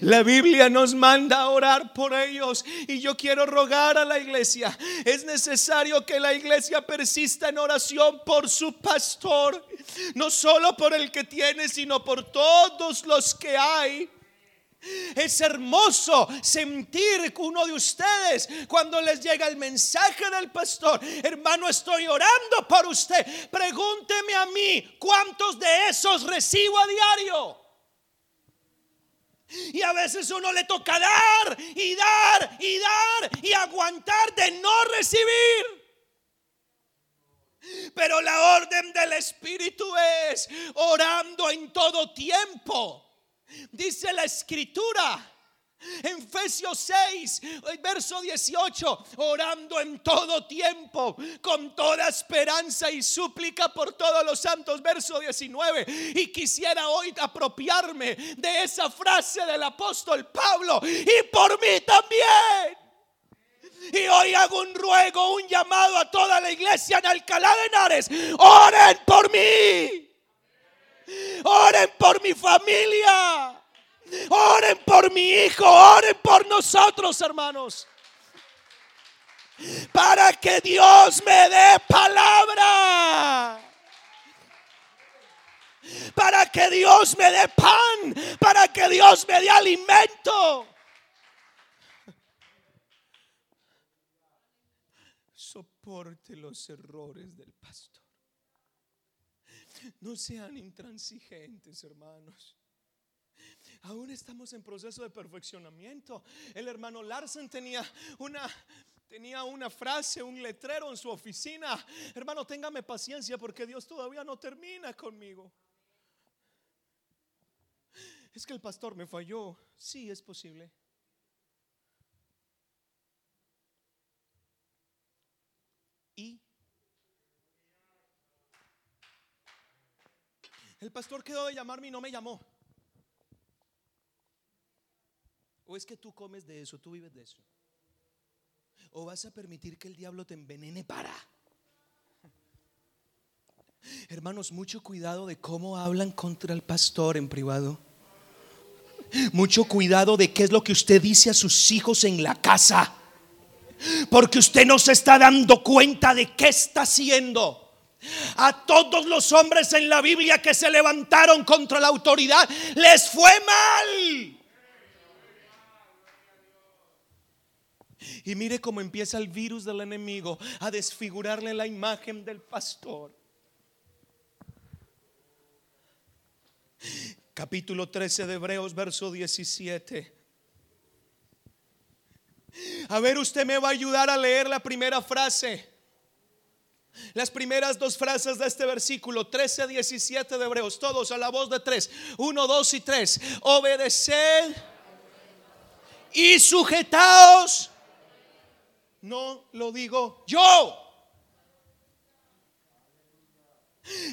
Speaker 1: La Biblia nos manda a orar por ellos y yo quiero rogar a la iglesia. Es necesario que la iglesia persista en oración por su pastor, no solo por el que tiene, sino por todos los que hay. Es hermoso sentir uno de ustedes cuando les llega el mensaje del pastor, hermano, estoy orando por usted. Pregúnteme a mí cuántos de esos recibo a diario. Y a veces uno le toca dar y dar y dar y aguantar de no recibir. Pero la orden del Espíritu es orando en todo tiempo. Dice la escritura en Efesios 6, verso 18, orando en todo tiempo, con toda esperanza y súplica por todos los santos, verso 19. Y quisiera hoy apropiarme de esa frase del apóstol Pablo y por mí también. Y hoy hago un ruego, un llamado a toda la iglesia en Alcalá de Henares. Oren por mí. Oren por mi familia. Oren por mi hijo, oren por nosotros, hermanos. Para que Dios me dé palabra. Para que Dios me dé pan. Para que Dios me dé alimento. Soporte los errores del pastor. No sean intransigentes, hermanos. Aún estamos en proceso de perfeccionamiento. El hermano Larsen tenía una Tenía una frase, un letrero en su oficina. Hermano, téngame paciencia porque Dios todavía no termina conmigo. Es que el pastor me falló. Sí, es posible. Y el pastor quedó de llamarme y no me llamó. ¿O es que tú comes de eso, tú vives de eso? ¿O vas a permitir que el diablo te envenene para? Hermanos, mucho cuidado de cómo hablan contra el pastor en privado. Mucho cuidado de qué es lo que usted dice a sus hijos en la casa. Porque usted no se está dando cuenta de qué está haciendo. A todos los hombres en la Biblia que se levantaron contra la autoridad les fue mal. Y mire cómo empieza el virus del enemigo a desfigurarle la imagen del pastor. Capítulo 13 de Hebreos, verso 17. A ver, usted me va a ayudar a leer la primera frase. Las primeras dos frases de este versículo 13, 17 de Hebreos, todos a la voz de tres, uno, dos y tres. Obedeced y sujetaos no lo digo yo.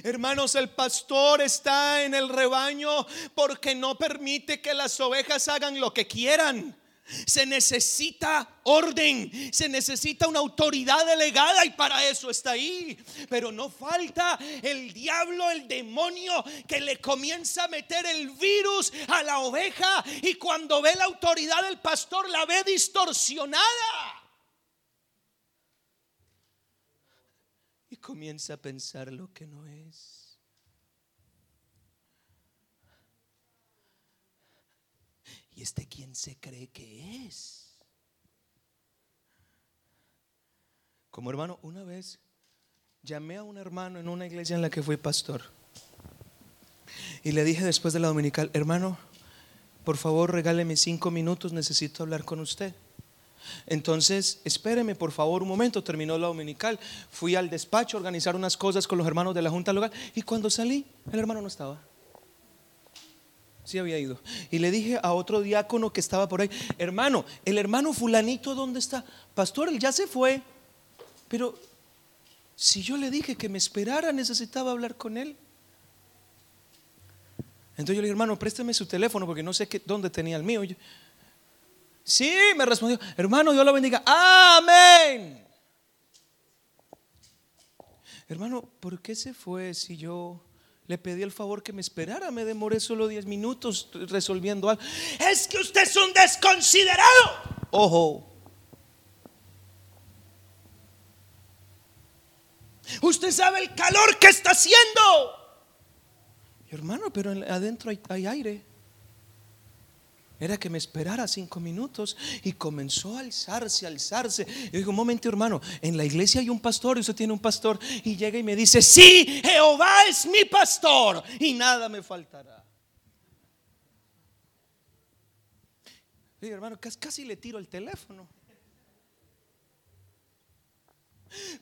Speaker 1: Hermanos, el pastor está en el rebaño porque no permite que las ovejas hagan lo que quieran. Se necesita orden, se necesita una autoridad delegada y para eso está ahí. Pero no falta el diablo, el demonio que le comienza a meter el virus a la oveja y cuando ve la autoridad del pastor la ve distorsionada. Comienza a pensar lo que no es. ¿Y este quién se cree que es? Como hermano, una vez llamé a un hermano en una iglesia en la que fui pastor. Y le dije después de la dominical, hermano, por favor regáleme cinco minutos, necesito hablar con usted. Entonces, espéreme por favor un momento, terminó la dominical, fui al despacho a organizar unas cosas con los hermanos de la Junta Local y cuando salí, el hermano no estaba. Sí había ido. Y le dije a otro diácono que estaba por ahí, hermano, el hermano fulanito, ¿dónde está? Pastor, él ya se fue. Pero si yo le dije que me esperara, necesitaba hablar con él. Entonces yo le dije, hermano, présteme su teléfono porque no sé dónde tenía el mío. Sí, me respondió, hermano, Dios lo bendiga. Amén. Hermano, ¿por qué se fue si yo le pedí el favor que me esperara? Me demoré solo 10 minutos resolviendo algo. Es que usted es un desconsiderado. Ojo. Usted sabe el calor que está haciendo. Hermano, pero adentro hay, hay aire era que me esperara cinco minutos y comenzó a alzarse, a alzarse. Y digo, un momento hermano, en la iglesia hay un pastor y usted tiene un pastor y llega y me dice, sí, Jehová es mi pastor y nada me faltará. Y hermano, casi le tiro el teléfono.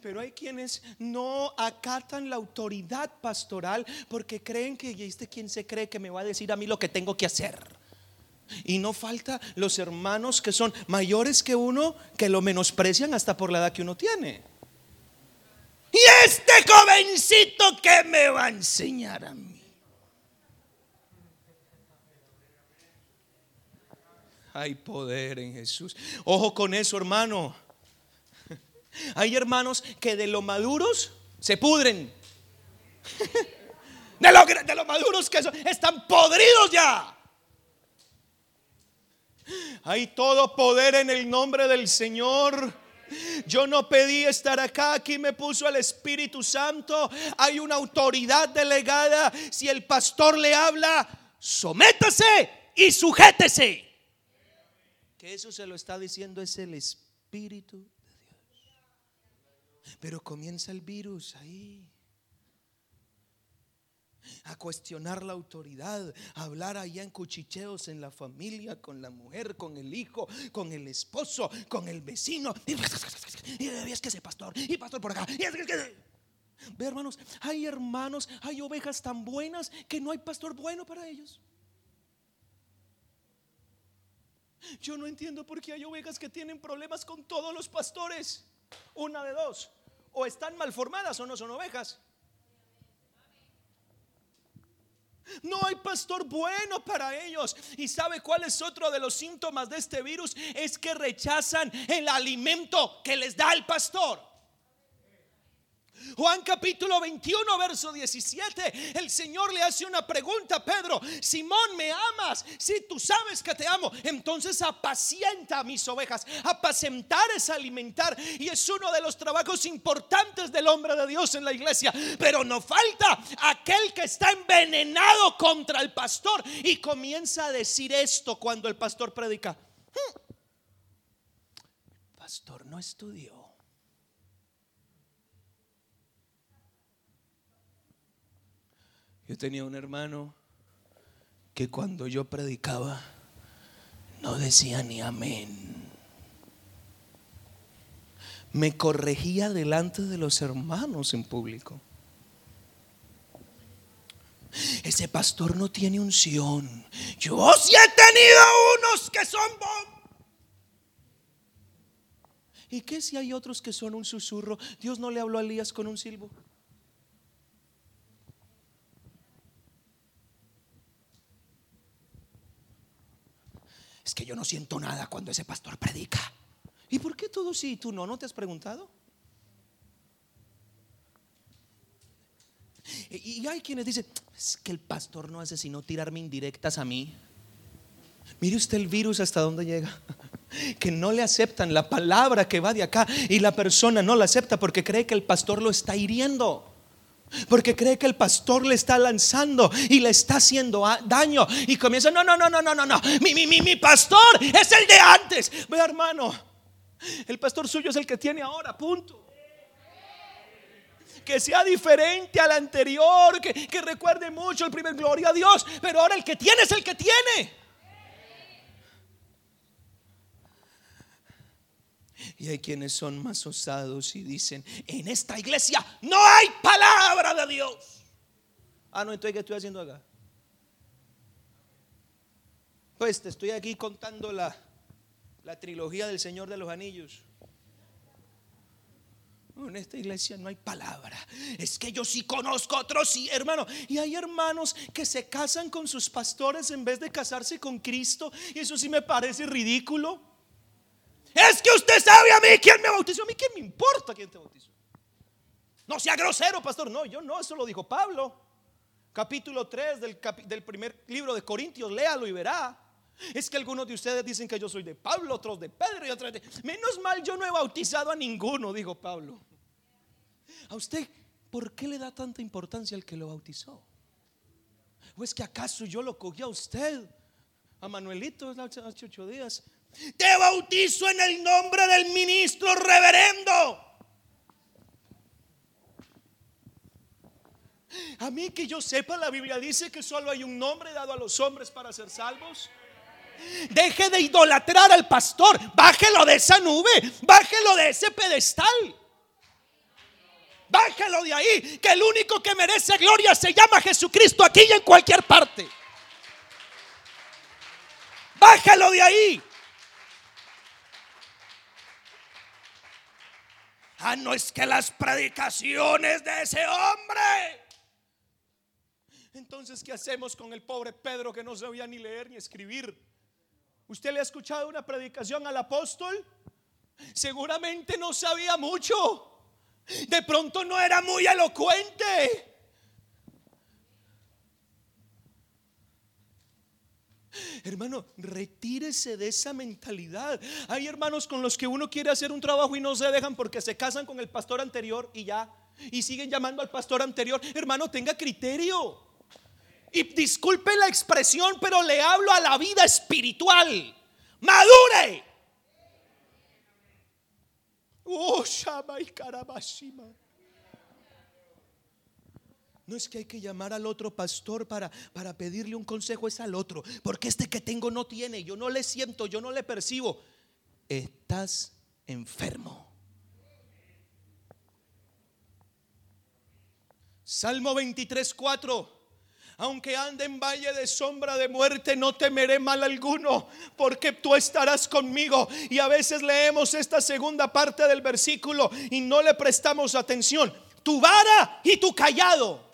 Speaker 1: Pero hay quienes no acatan la autoridad pastoral porque creen que, ¿y este quién se cree que me va a decir a mí lo que tengo que hacer? Y no falta los hermanos que son mayores que uno que lo menosprecian hasta por la edad que uno tiene. Y este jovencito que me va a enseñar a mí. Hay poder en Jesús. Ojo con eso, hermano. Hay hermanos que de lo maduros se pudren. De lo, de lo maduros que son, están podridos ya. Hay todo poder en el nombre del Señor. Yo no pedí estar acá, aquí me puso el Espíritu Santo. Hay una autoridad delegada. Si el pastor le habla, sométase y sujétese. Que eso se lo está diciendo es el Espíritu de Dios. Pero comienza el virus ahí. A cuestionar la autoridad, a hablar allá en cuchicheos en la familia, con la mujer, con el hijo, con el esposo, con el vecino. Y, es que ese pastor, y pastor por acá. Y es que, Ve hermanos, hay hermanos, hay ovejas tan buenas que no hay pastor bueno para ellos. Yo no entiendo por qué hay ovejas que tienen problemas con todos los pastores. Una de dos. O están mal formadas o no son ovejas. No hay pastor bueno para ellos. ¿Y sabe cuál es otro de los síntomas de este virus? Es que rechazan el alimento que les da el pastor. Juan capítulo 21, verso 17. El Señor le hace una pregunta a Pedro. Simón, ¿me amas? Si tú sabes que te amo, entonces apacienta a mis ovejas. Apacentar es alimentar. Y es uno de los trabajos importantes del hombre de Dios en la iglesia. Pero no falta aquel que está envenenado contra el pastor y comienza a decir esto cuando el pastor predica. Hmm, pastor no estudió. Yo tenía un hermano que cuando yo predicaba no decía ni amén. Me corregía delante de los hermanos en público. Ese pastor no tiene unción. Yo sí he tenido unos que son bom. ¿Y qué si hay otros que son un susurro? Dios no le habló a Elías con un silbo. Es que yo no siento nada cuando ese pastor predica. ¿Y por qué todo sí y tú no? ¿No te has preguntado? Y hay quienes dicen, es que el pastor no hace sino tirarme indirectas a mí. Mire usted el virus hasta dónde llega. Que no le aceptan la palabra que va de acá y la persona no la acepta porque cree que el pastor lo está hiriendo. Porque cree que el pastor le está lanzando y le está haciendo daño. Y comienza, no, no, no, no, no, no, no. Mi, mi, mi, mi pastor es el de antes. Ve hermano, el pastor suyo es el que tiene ahora, punto. Que sea diferente al anterior, que, que recuerde mucho el primer gloria a Dios. Pero ahora el que tiene es el que tiene. Y hay quienes son más osados y dicen, en esta iglesia no hay palabra de Dios. Ah, no, entonces, ¿qué estoy haciendo acá? Pues te estoy aquí contando la, la trilogía del Señor de los Anillos. En esta iglesia no hay palabra. Es que yo sí conozco otros, sí, hermano. Y hay hermanos que se casan con sus pastores en vez de casarse con Cristo. Y eso sí me parece ridículo. Es que usted sabe a mí quién me bautizó. A mí, ¿qué me importa quién te bautizó? No sea grosero, pastor. No, yo no, eso lo dijo Pablo. Capítulo 3 del, del primer libro de Corintios, léalo y verá. Es que algunos de ustedes dicen que yo soy de Pablo, otros de Pedro y otros de... Menos mal yo no he bautizado a ninguno, dijo Pablo. A usted, ¿por qué le da tanta importancia al que lo bautizó? ¿O es que acaso yo lo cogí a usted? A Manuelito hace ocho días. Te bautizo en el nombre del ministro reverendo. A mí que yo sepa, la Biblia dice que solo hay un nombre dado a los hombres para ser salvos. Deje de idolatrar al pastor. Bájelo de esa nube. Bájelo de ese pedestal. Bájelo de ahí. Que el único que merece gloria se llama Jesucristo aquí y en cualquier parte. Bájalo de ahí. Ah, no es que las predicaciones de ese hombre. Entonces, ¿qué hacemos con el pobre Pedro que no sabía ni leer ni escribir? ¿Usted le ha escuchado una predicación al apóstol? Seguramente no sabía mucho. De pronto no era muy elocuente. Hermano, retírese de esa mentalidad. Hay hermanos con los que uno quiere hacer un trabajo y no se dejan porque se casan con el pastor anterior y ya. Y siguen llamando al pastor anterior. Hermano, tenga criterio. Y disculpe la expresión, pero le hablo a la vida espiritual. Madure. Oh, No es que hay que llamar al otro pastor para, para pedirle un consejo, es al otro. Porque este que tengo no tiene, yo no le siento, yo no le percibo. Estás enfermo. Salmo 23, 4. Aunque ande en valle de sombra de muerte, no temeré mal alguno, porque tú estarás conmigo. Y a veces leemos esta segunda parte del versículo y no le prestamos atención. Tu vara y tu callado.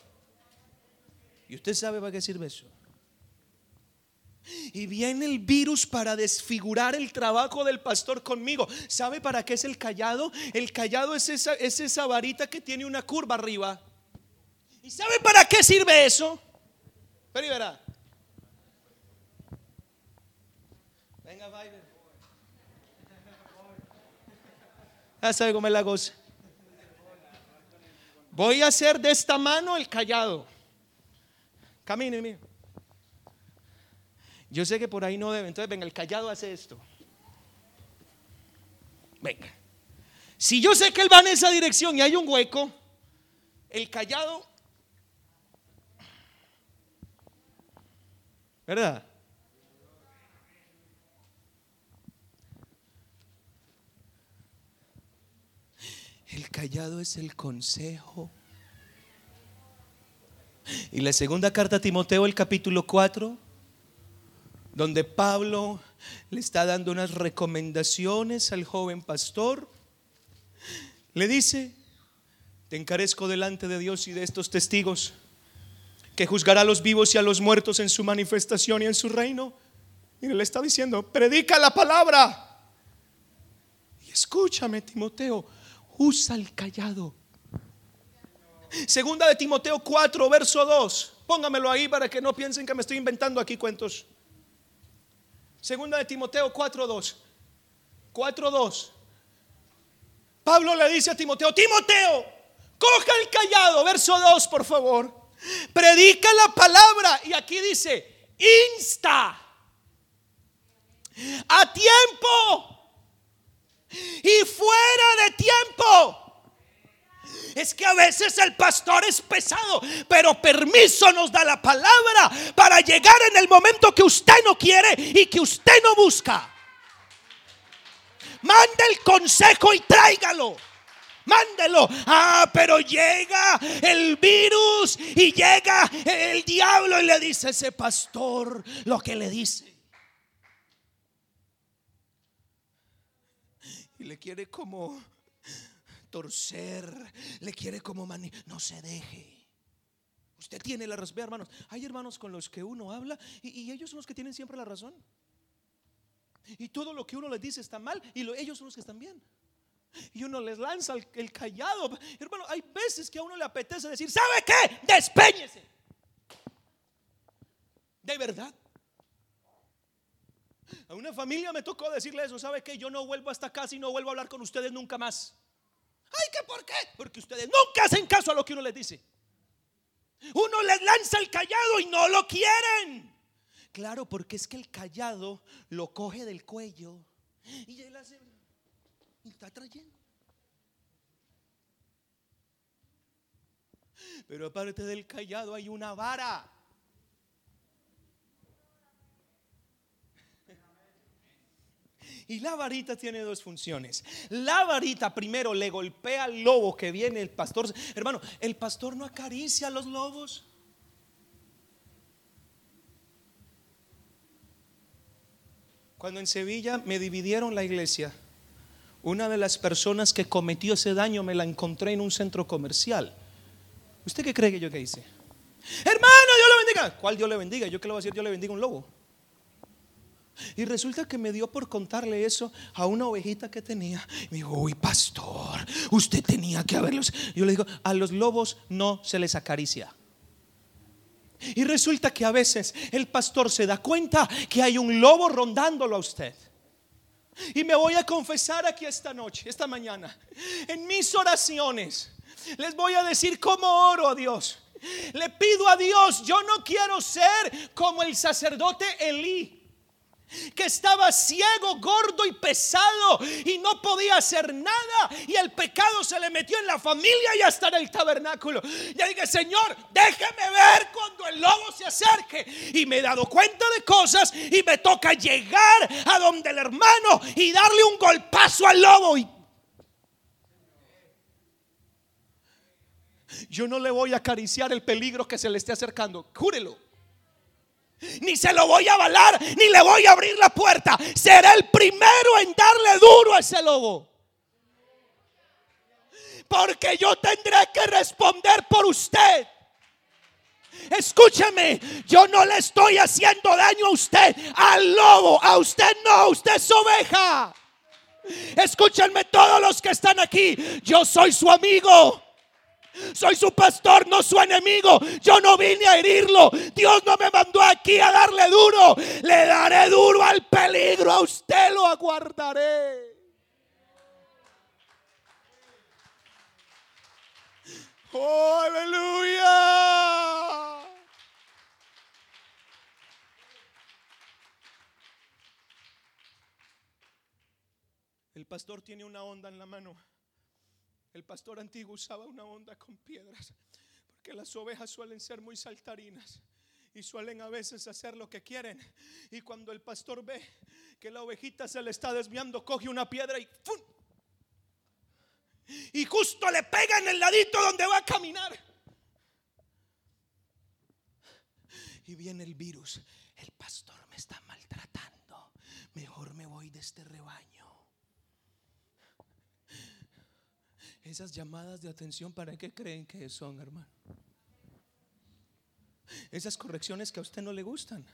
Speaker 1: ¿Y usted sabe para qué sirve eso? Y viene el virus para desfigurar el trabajo del pastor conmigo. ¿Sabe para qué es el callado? El callado es esa, es esa varita que tiene una curva arriba. ¿Y sabe para qué sirve eso? Pero y verá. Venga, Viber. Ya sabe cómo es la cosa. Voy a hacer de esta mano el callado. Camine, mío. Yo sé que por ahí no debe. Entonces, venga, el callado hace esto. Venga. Si yo sé que él va en esa dirección y hay un hueco, el callado. ¿Verdad? El callado es el consejo. Y la segunda carta a Timoteo, el capítulo 4, donde Pablo le está dando unas recomendaciones al joven pastor, le dice, te encarezco delante de Dios y de estos testigos, que juzgará a los vivos y a los muertos en su manifestación y en su reino. Mire, le está diciendo, predica la palabra. Y escúchame, Timoteo, usa el callado. Segunda de Timoteo 4, verso 2. Póngamelo ahí para que no piensen que me estoy inventando aquí cuentos. Segunda de Timoteo 4, 2. 4, 2. Pablo le dice a Timoteo, Timoteo, coja el callado, verso 2, por favor. Predica la palabra. Y aquí dice, insta. A tiempo. Y fuera de tiempo. Es que a veces el pastor es pesado, pero permiso nos da la palabra para llegar en el momento que usted no quiere y que usted no busca. Mande el consejo y tráigalo. Mándelo. Ah, pero llega el virus y llega el diablo y le dice a ese pastor lo que le dice. Y le quiere como torcer, le quiere como mani. No se deje. Usted tiene la razón, hermanos. Hay hermanos con los que uno habla y, ellos son los que tienen siempre la razón. Y todo lo que uno les dice está mal y lo, ellos son los que están bien. Y uno les lanza el, el, callado. Hermano, hay veces que a uno le apetece decir, ¿sabe qué? Despeñese. De verdad. A una familia me tocó decirle eso, ¿sabe qué? Yo no vuelvo a esta casa y no vuelvo a hablar con ustedes nunca más. Ay, ¿qué por qué? Porque ustedes nunca hacen caso a lo que uno les dice. Uno les lanza el callado y no lo quieren. Claro, porque es que el callado lo coge del cuello y él hace y está trayendo. Pero aparte del callado hay una vara. Y la varita tiene dos funciones. La varita primero le golpea al lobo que viene el pastor. Hermano, el pastor no acaricia a los lobos. Cuando en Sevilla me dividieron la iglesia, una de las personas que cometió ese daño me la encontré en un centro comercial. ¿Usted qué cree que yo que hice? Hermano, Dios le bendiga. ¿Cuál Dios le bendiga? Yo que le voy a decir, Dios le bendiga un lobo. Y resulta que me dio por contarle eso a una ovejita que tenía. Me dijo, uy, pastor, usted tenía que haberlos. Yo le digo, a los lobos no se les acaricia. Y resulta que a veces el pastor se da cuenta que hay un lobo rondándolo a usted. Y me voy a confesar aquí esta noche, esta mañana, en mis oraciones. Les voy a decir cómo oro a Dios. Le pido a Dios, yo no quiero ser como el sacerdote Elí que estaba ciego, gordo y pesado y no podía hacer nada y el pecado se le metió en la familia y hasta en el tabernáculo. Ya dije, Señor, déjeme ver cuando el lobo se acerque y me he dado cuenta de cosas y me toca llegar a donde el hermano y darle un golpazo al lobo y yo no le voy a acariciar el peligro que se le esté acercando, júrelo. Ni se lo voy a avalar, ni le voy a abrir la puerta. Será el primero en darle duro a ese lobo. Porque yo tendré que responder por usted. Escúcheme, yo no le estoy haciendo daño a usted, al lobo, a usted no, usted es oveja. Escúchenme todos los que están aquí, yo soy su amigo. Soy su pastor, no su enemigo. Yo no vine a herirlo. Dios no me mandó aquí a darle duro. Le daré duro al peligro. A usted lo aguardaré. Oh, aleluya. El pastor tiene una onda en la mano. El pastor antiguo usaba una onda con piedras, porque las ovejas suelen ser muy saltarinas y suelen a veces hacer lo que quieren. Y cuando el pastor ve que la ovejita se le está desviando, coge una piedra y ¡fum! Y justo le pega en el ladito donde va a caminar. Y viene el virus. El pastor me está maltratando. Mejor me voy de este rebaño. Esas llamadas de atención, ¿para qué creen que son, hermano? Esas correcciones que a usted no le gustan.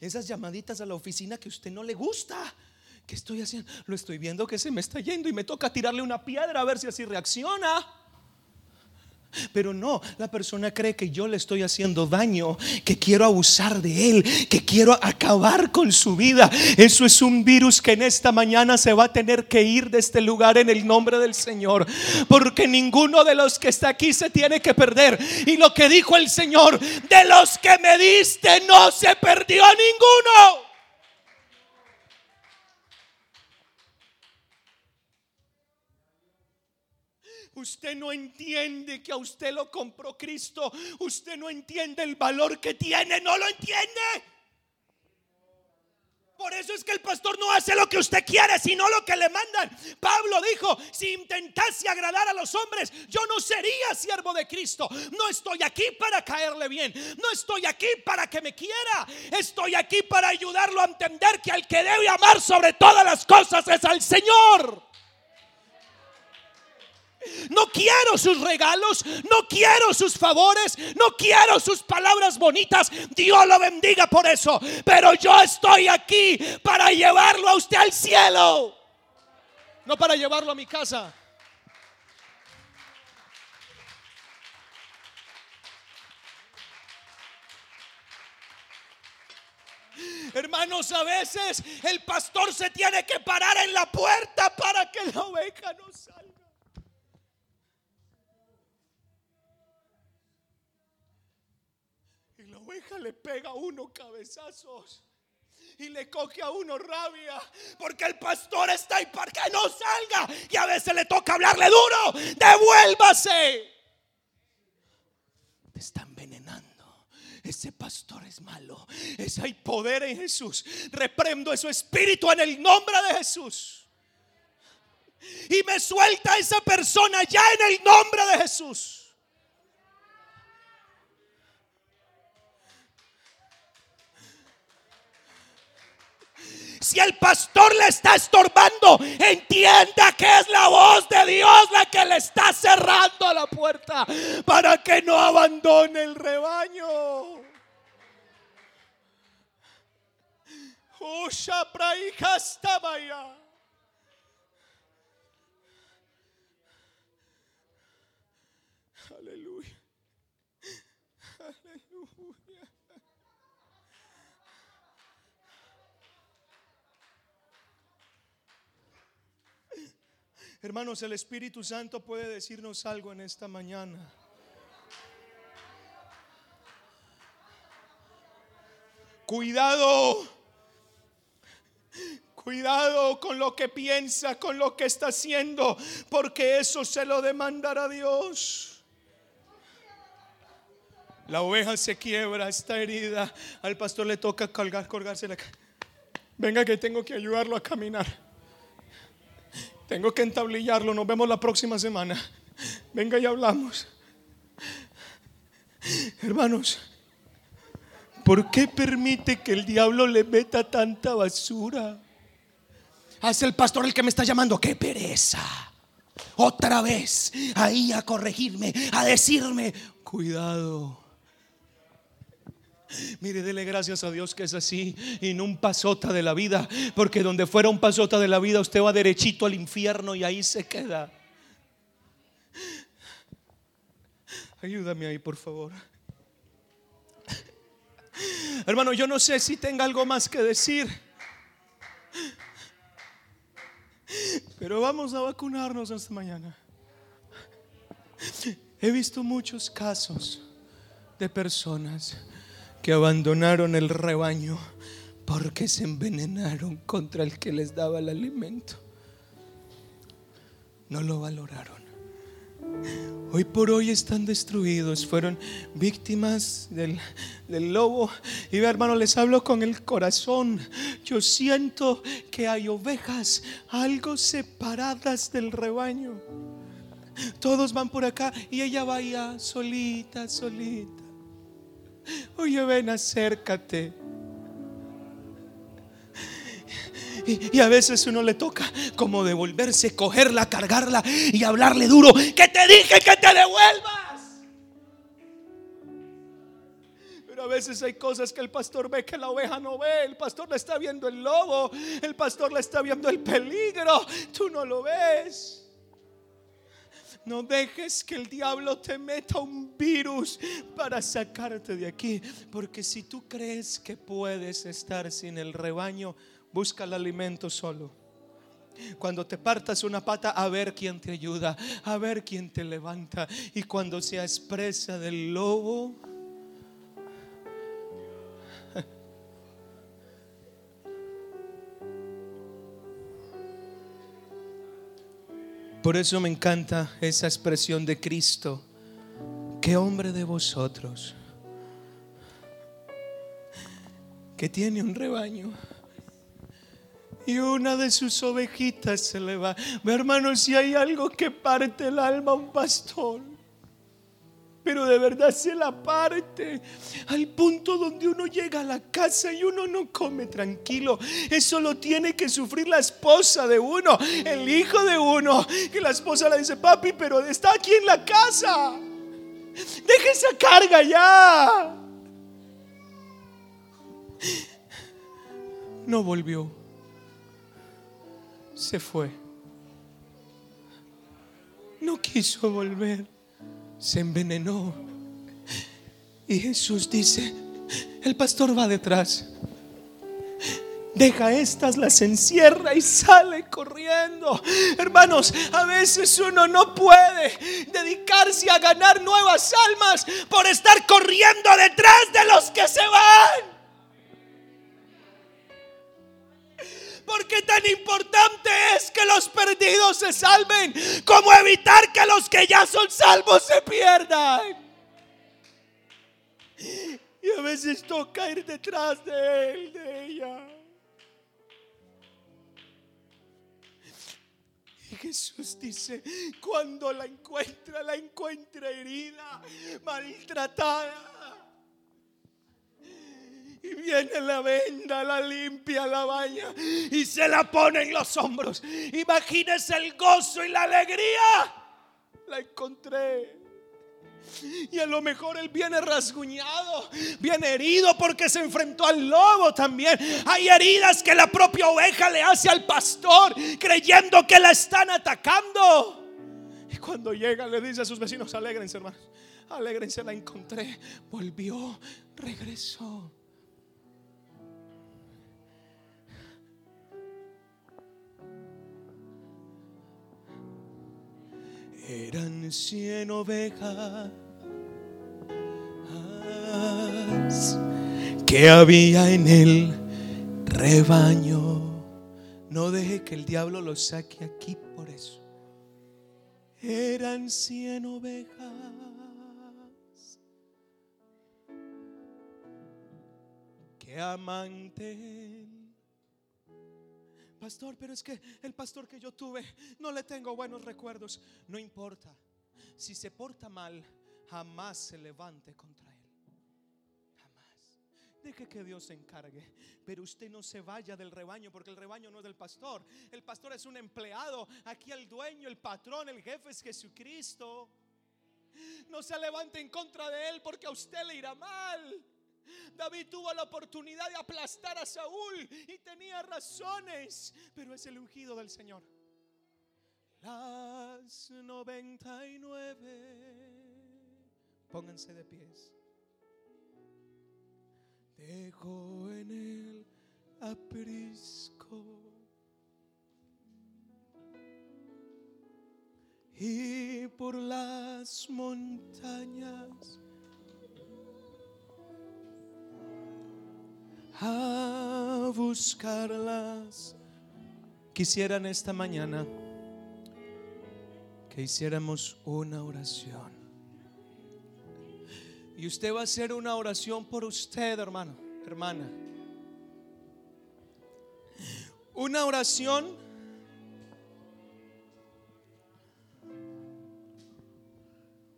Speaker 1: Esas llamaditas a la oficina que a usted no le gusta. ¿Qué estoy haciendo? Lo estoy viendo que se me está yendo y me toca tirarle una piedra a ver si así reacciona. Pero no, la persona cree que yo le estoy haciendo daño, que quiero abusar de él, que quiero acabar con su vida. Eso es un virus que en esta mañana se va a tener que ir de este lugar en el nombre del Señor. Porque ninguno de los que está aquí se tiene que perder. Y lo que dijo el Señor, de los que me diste no se perdió ninguno. Usted no entiende que a usted lo compró Cristo. Usted no entiende el valor que tiene. No lo entiende. Por eso es que el pastor no hace lo que usted quiere, sino lo que le mandan. Pablo dijo, si intentase agradar a los hombres, yo no sería siervo de Cristo. No estoy aquí para caerle bien. No estoy aquí para que me quiera. Estoy aquí para ayudarlo a entender que al que debe amar sobre todas las cosas es al Señor. No quiero sus regalos, no quiero sus favores, no quiero sus palabras bonitas. Dios lo bendiga por eso. Pero yo estoy aquí para llevarlo a usted al cielo, no para llevarlo a mi casa. Hermanos, a veces el pastor se tiene que parar en la puerta para que la oveja no salga. La oveja le pega a uno cabezazos. Y le coge a uno rabia. Porque el pastor está ahí para que no salga. Y a veces le toca hablarle duro. Devuélvase. Te está envenenando. Ese pastor es malo. Es hay poder en Jesús. Reprendo ese espíritu en el nombre de Jesús. Y me suelta esa persona ya en el nombre de Jesús. Si el pastor le está estorbando, entienda que es la voz de Dios la que le está cerrando la puerta para que no abandone el rebaño. Oh, Hermanos, el Espíritu Santo puede decirnos algo en esta mañana. Cuidado Cuidado con lo que piensa, con lo que está haciendo, porque eso se lo demandará Dios. La oveja se quiebra, está herida. Al pastor le toca colgar, colgarse la ca- Venga que tengo que ayudarlo a caminar. Tengo que entablillarlo. Nos vemos la próxima semana. Venga y hablamos. Hermanos, ¿por qué permite que el diablo le meta tanta basura? Hace el pastor el que me está llamando. ¡Qué pereza! Otra vez ahí a corregirme, a decirme, cuidado. Mire, dele gracias a Dios que es así y no un pasota de la vida, porque donde fuera un pasota de la vida usted va derechito al infierno y ahí se queda. Ayúdame ahí, por favor. Hermano, yo no sé si tenga algo más que decir. Pero vamos a vacunarnos esta mañana. He visto muchos casos de personas que abandonaron el rebaño porque se envenenaron contra el que les daba el alimento. No lo valoraron. Hoy por hoy están destruidos, fueron víctimas del, del lobo. Y hermano, les hablo con el corazón. Yo siento que hay ovejas algo separadas del rebaño. Todos van por acá y ella va allá solita, solita. Oye, ven, acércate. Y, a veces uno le toca como devolverse, cogerla, cargarla y hablarle duro. Que te dije que te devuelvas. Pero a veces hay cosas que el pastor ve que la oveja no ve. El pastor le está viendo el lobo. El pastor le está viendo el peligro. Tú no lo ves. No dejes que el diablo te meta un virus para sacarte de aquí. Porque si tú crees que puedes estar sin el rebaño, busca el alimento solo. Cuando te partas una pata, a ver quién te ayuda, a ver quién te levanta. Y cuando seas presa del lobo, Por eso me encanta esa expresión de Cristo. ¿Qué hombre de vosotros que tiene un rebaño y una de sus ovejitas se le va? Ve, hermano, si hay algo que parte el alma un pastor, pero de verdad se la parte al punto donde uno llega a la casa y uno no come tranquilo. Eso lo tiene que sufrir la esposa de uno, el hijo de uno, que la esposa le dice, papi, pero está aquí en la casa. Deja esa carga ya. No volvió. Se fue. No quiso volver se envenenó. Y Jesús dice, el pastor va detrás. Deja estas, las encierra y sale corriendo. Hermanos, a veces uno no puede dedicarse a ganar nuevas almas por estar corriendo detrás de los que se van. Porque tan importante es que los perdidos se salven como evitar que los que ya son salvos se pierdan. Y a veces toca ir detrás de él, de ella. Y Jesús dice, cuando la encuentra, la encuentra herida, maltratada. Y viene la venda, la limpia, la baña y se la pone en los hombros. Imagínese el gozo y la alegría. La encontré. Y a lo mejor él viene rasguñado, viene herido porque se enfrentó al lobo también. Hay heridas que la propia oveja le hace al pastor creyendo que la están atacando. Y cuando llega le dice a sus vecinos, alégrense hermanos, alégrense, la encontré. Volvió, regresó. Eran cien ovejas que había en el rebaño. No deje que el diablo lo saque aquí por eso. Eran cien ovejas. Que amante. Pastor, pero es que el pastor que yo tuve no le tengo buenos recuerdos. No importa. Si se porta mal, jamás se levante contra él. Jamás. Deje que Dios se encargue. Pero usted no se vaya del rebaño porque el rebaño no es del pastor. El pastor es un empleado. Aquí el dueño, el patrón, el jefe es Jesucristo. No se levante en contra de él porque a usted le irá mal. David tuvo la oportunidad de aplastar a Saúl y tenía razones, pero es el ungido del Señor. Las 99, pónganse de pies. Dejo en el aprisco. Y por las montañas a buscarlas. Quisieran esta mañana que hiciéramos una oración. Y usted va a hacer una oración por usted, hermano, hermana. Una oración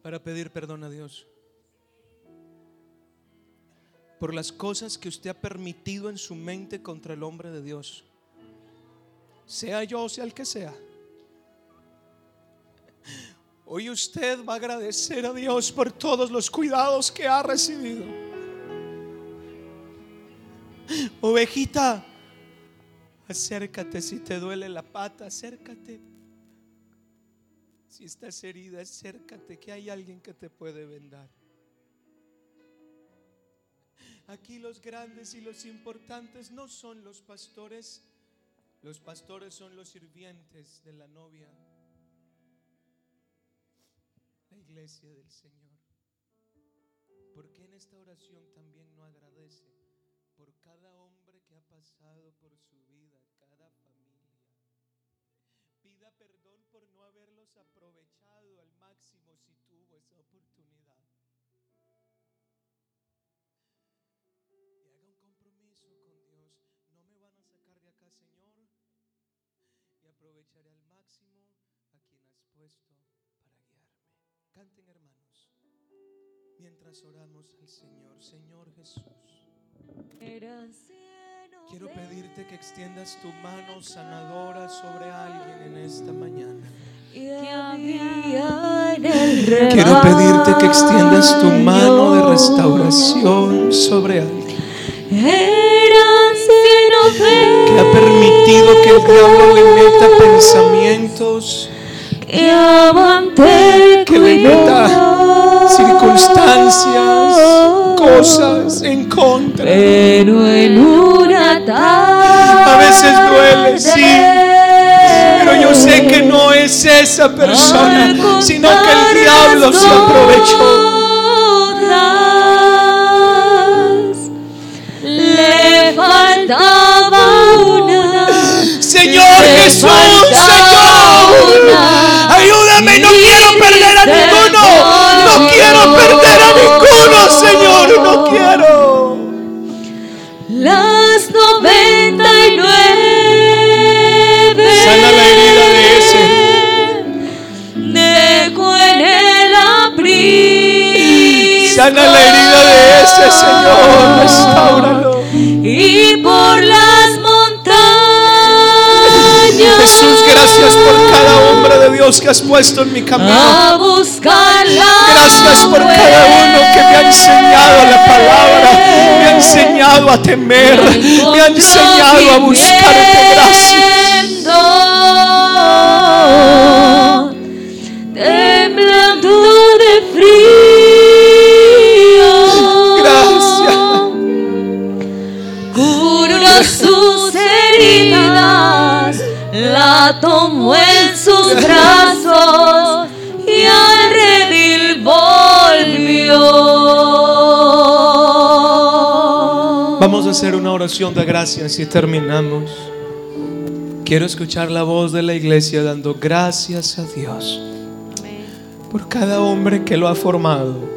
Speaker 1: para pedir perdón a Dios por las cosas que usted ha permitido en su mente contra el hombre de Dios. Sea yo o sea el que sea. Hoy usted va a agradecer a Dios por todos los cuidados que ha recibido. Ovejita, acércate si te duele la pata, acércate. Si estás herida, acércate que hay alguien que te puede vendar. Aquí los grandes y los importantes no son los pastores, los pastores son los sirvientes de la novia, la iglesia del Señor. ¿Por qué en esta oración también no agradece por cada hombre que ha pasado por su vida, cada familia? Pida perdón por no haberlos aprovechado al máximo si tuvo esa oportunidad. Aprovecharé al máximo a quien has puesto para guiarme. Canten hermanos. Mientras oramos al Señor, Señor Jesús. Quiero pedirte que extiendas tu mano sanadora sobre alguien en esta mañana. Quiero pedirte que extiendas tu mano de restauración sobre alguien permitido que el diablo le meta pensamientos, que le meta circunstancias, cosas en contra.
Speaker 3: Pero en una tarde
Speaker 1: A veces duele, sí. Pero yo sé que no es esa persona, sino que el diablo se aprovechó. Jesús, Señor. Ayúdame, no quiero perder a ninguno. No quiero perder a ninguno, Señor. No quiero.
Speaker 3: Las noventa y nueve.
Speaker 1: Sana la herida de
Speaker 3: Dejo en el aprisco.
Speaker 1: Sana la herida de ese, Señor. Restáuralo.
Speaker 3: Y por las
Speaker 1: Jesús, gracias por cada hombre de Dios que has puesto en mi camino. Gracias por cada uno que me ha enseñado la palabra, me ha enseñado a temer, me ha enseñado a buscarte. Gracias.
Speaker 3: Tomó en sus brazos y al redil volvió.
Speaker 1: Vamos a hacer una oración de gracias y terminamos. Quiero escuchar la voz de la iglesia dando gracias a Dios por cada hombre que lo ha formado.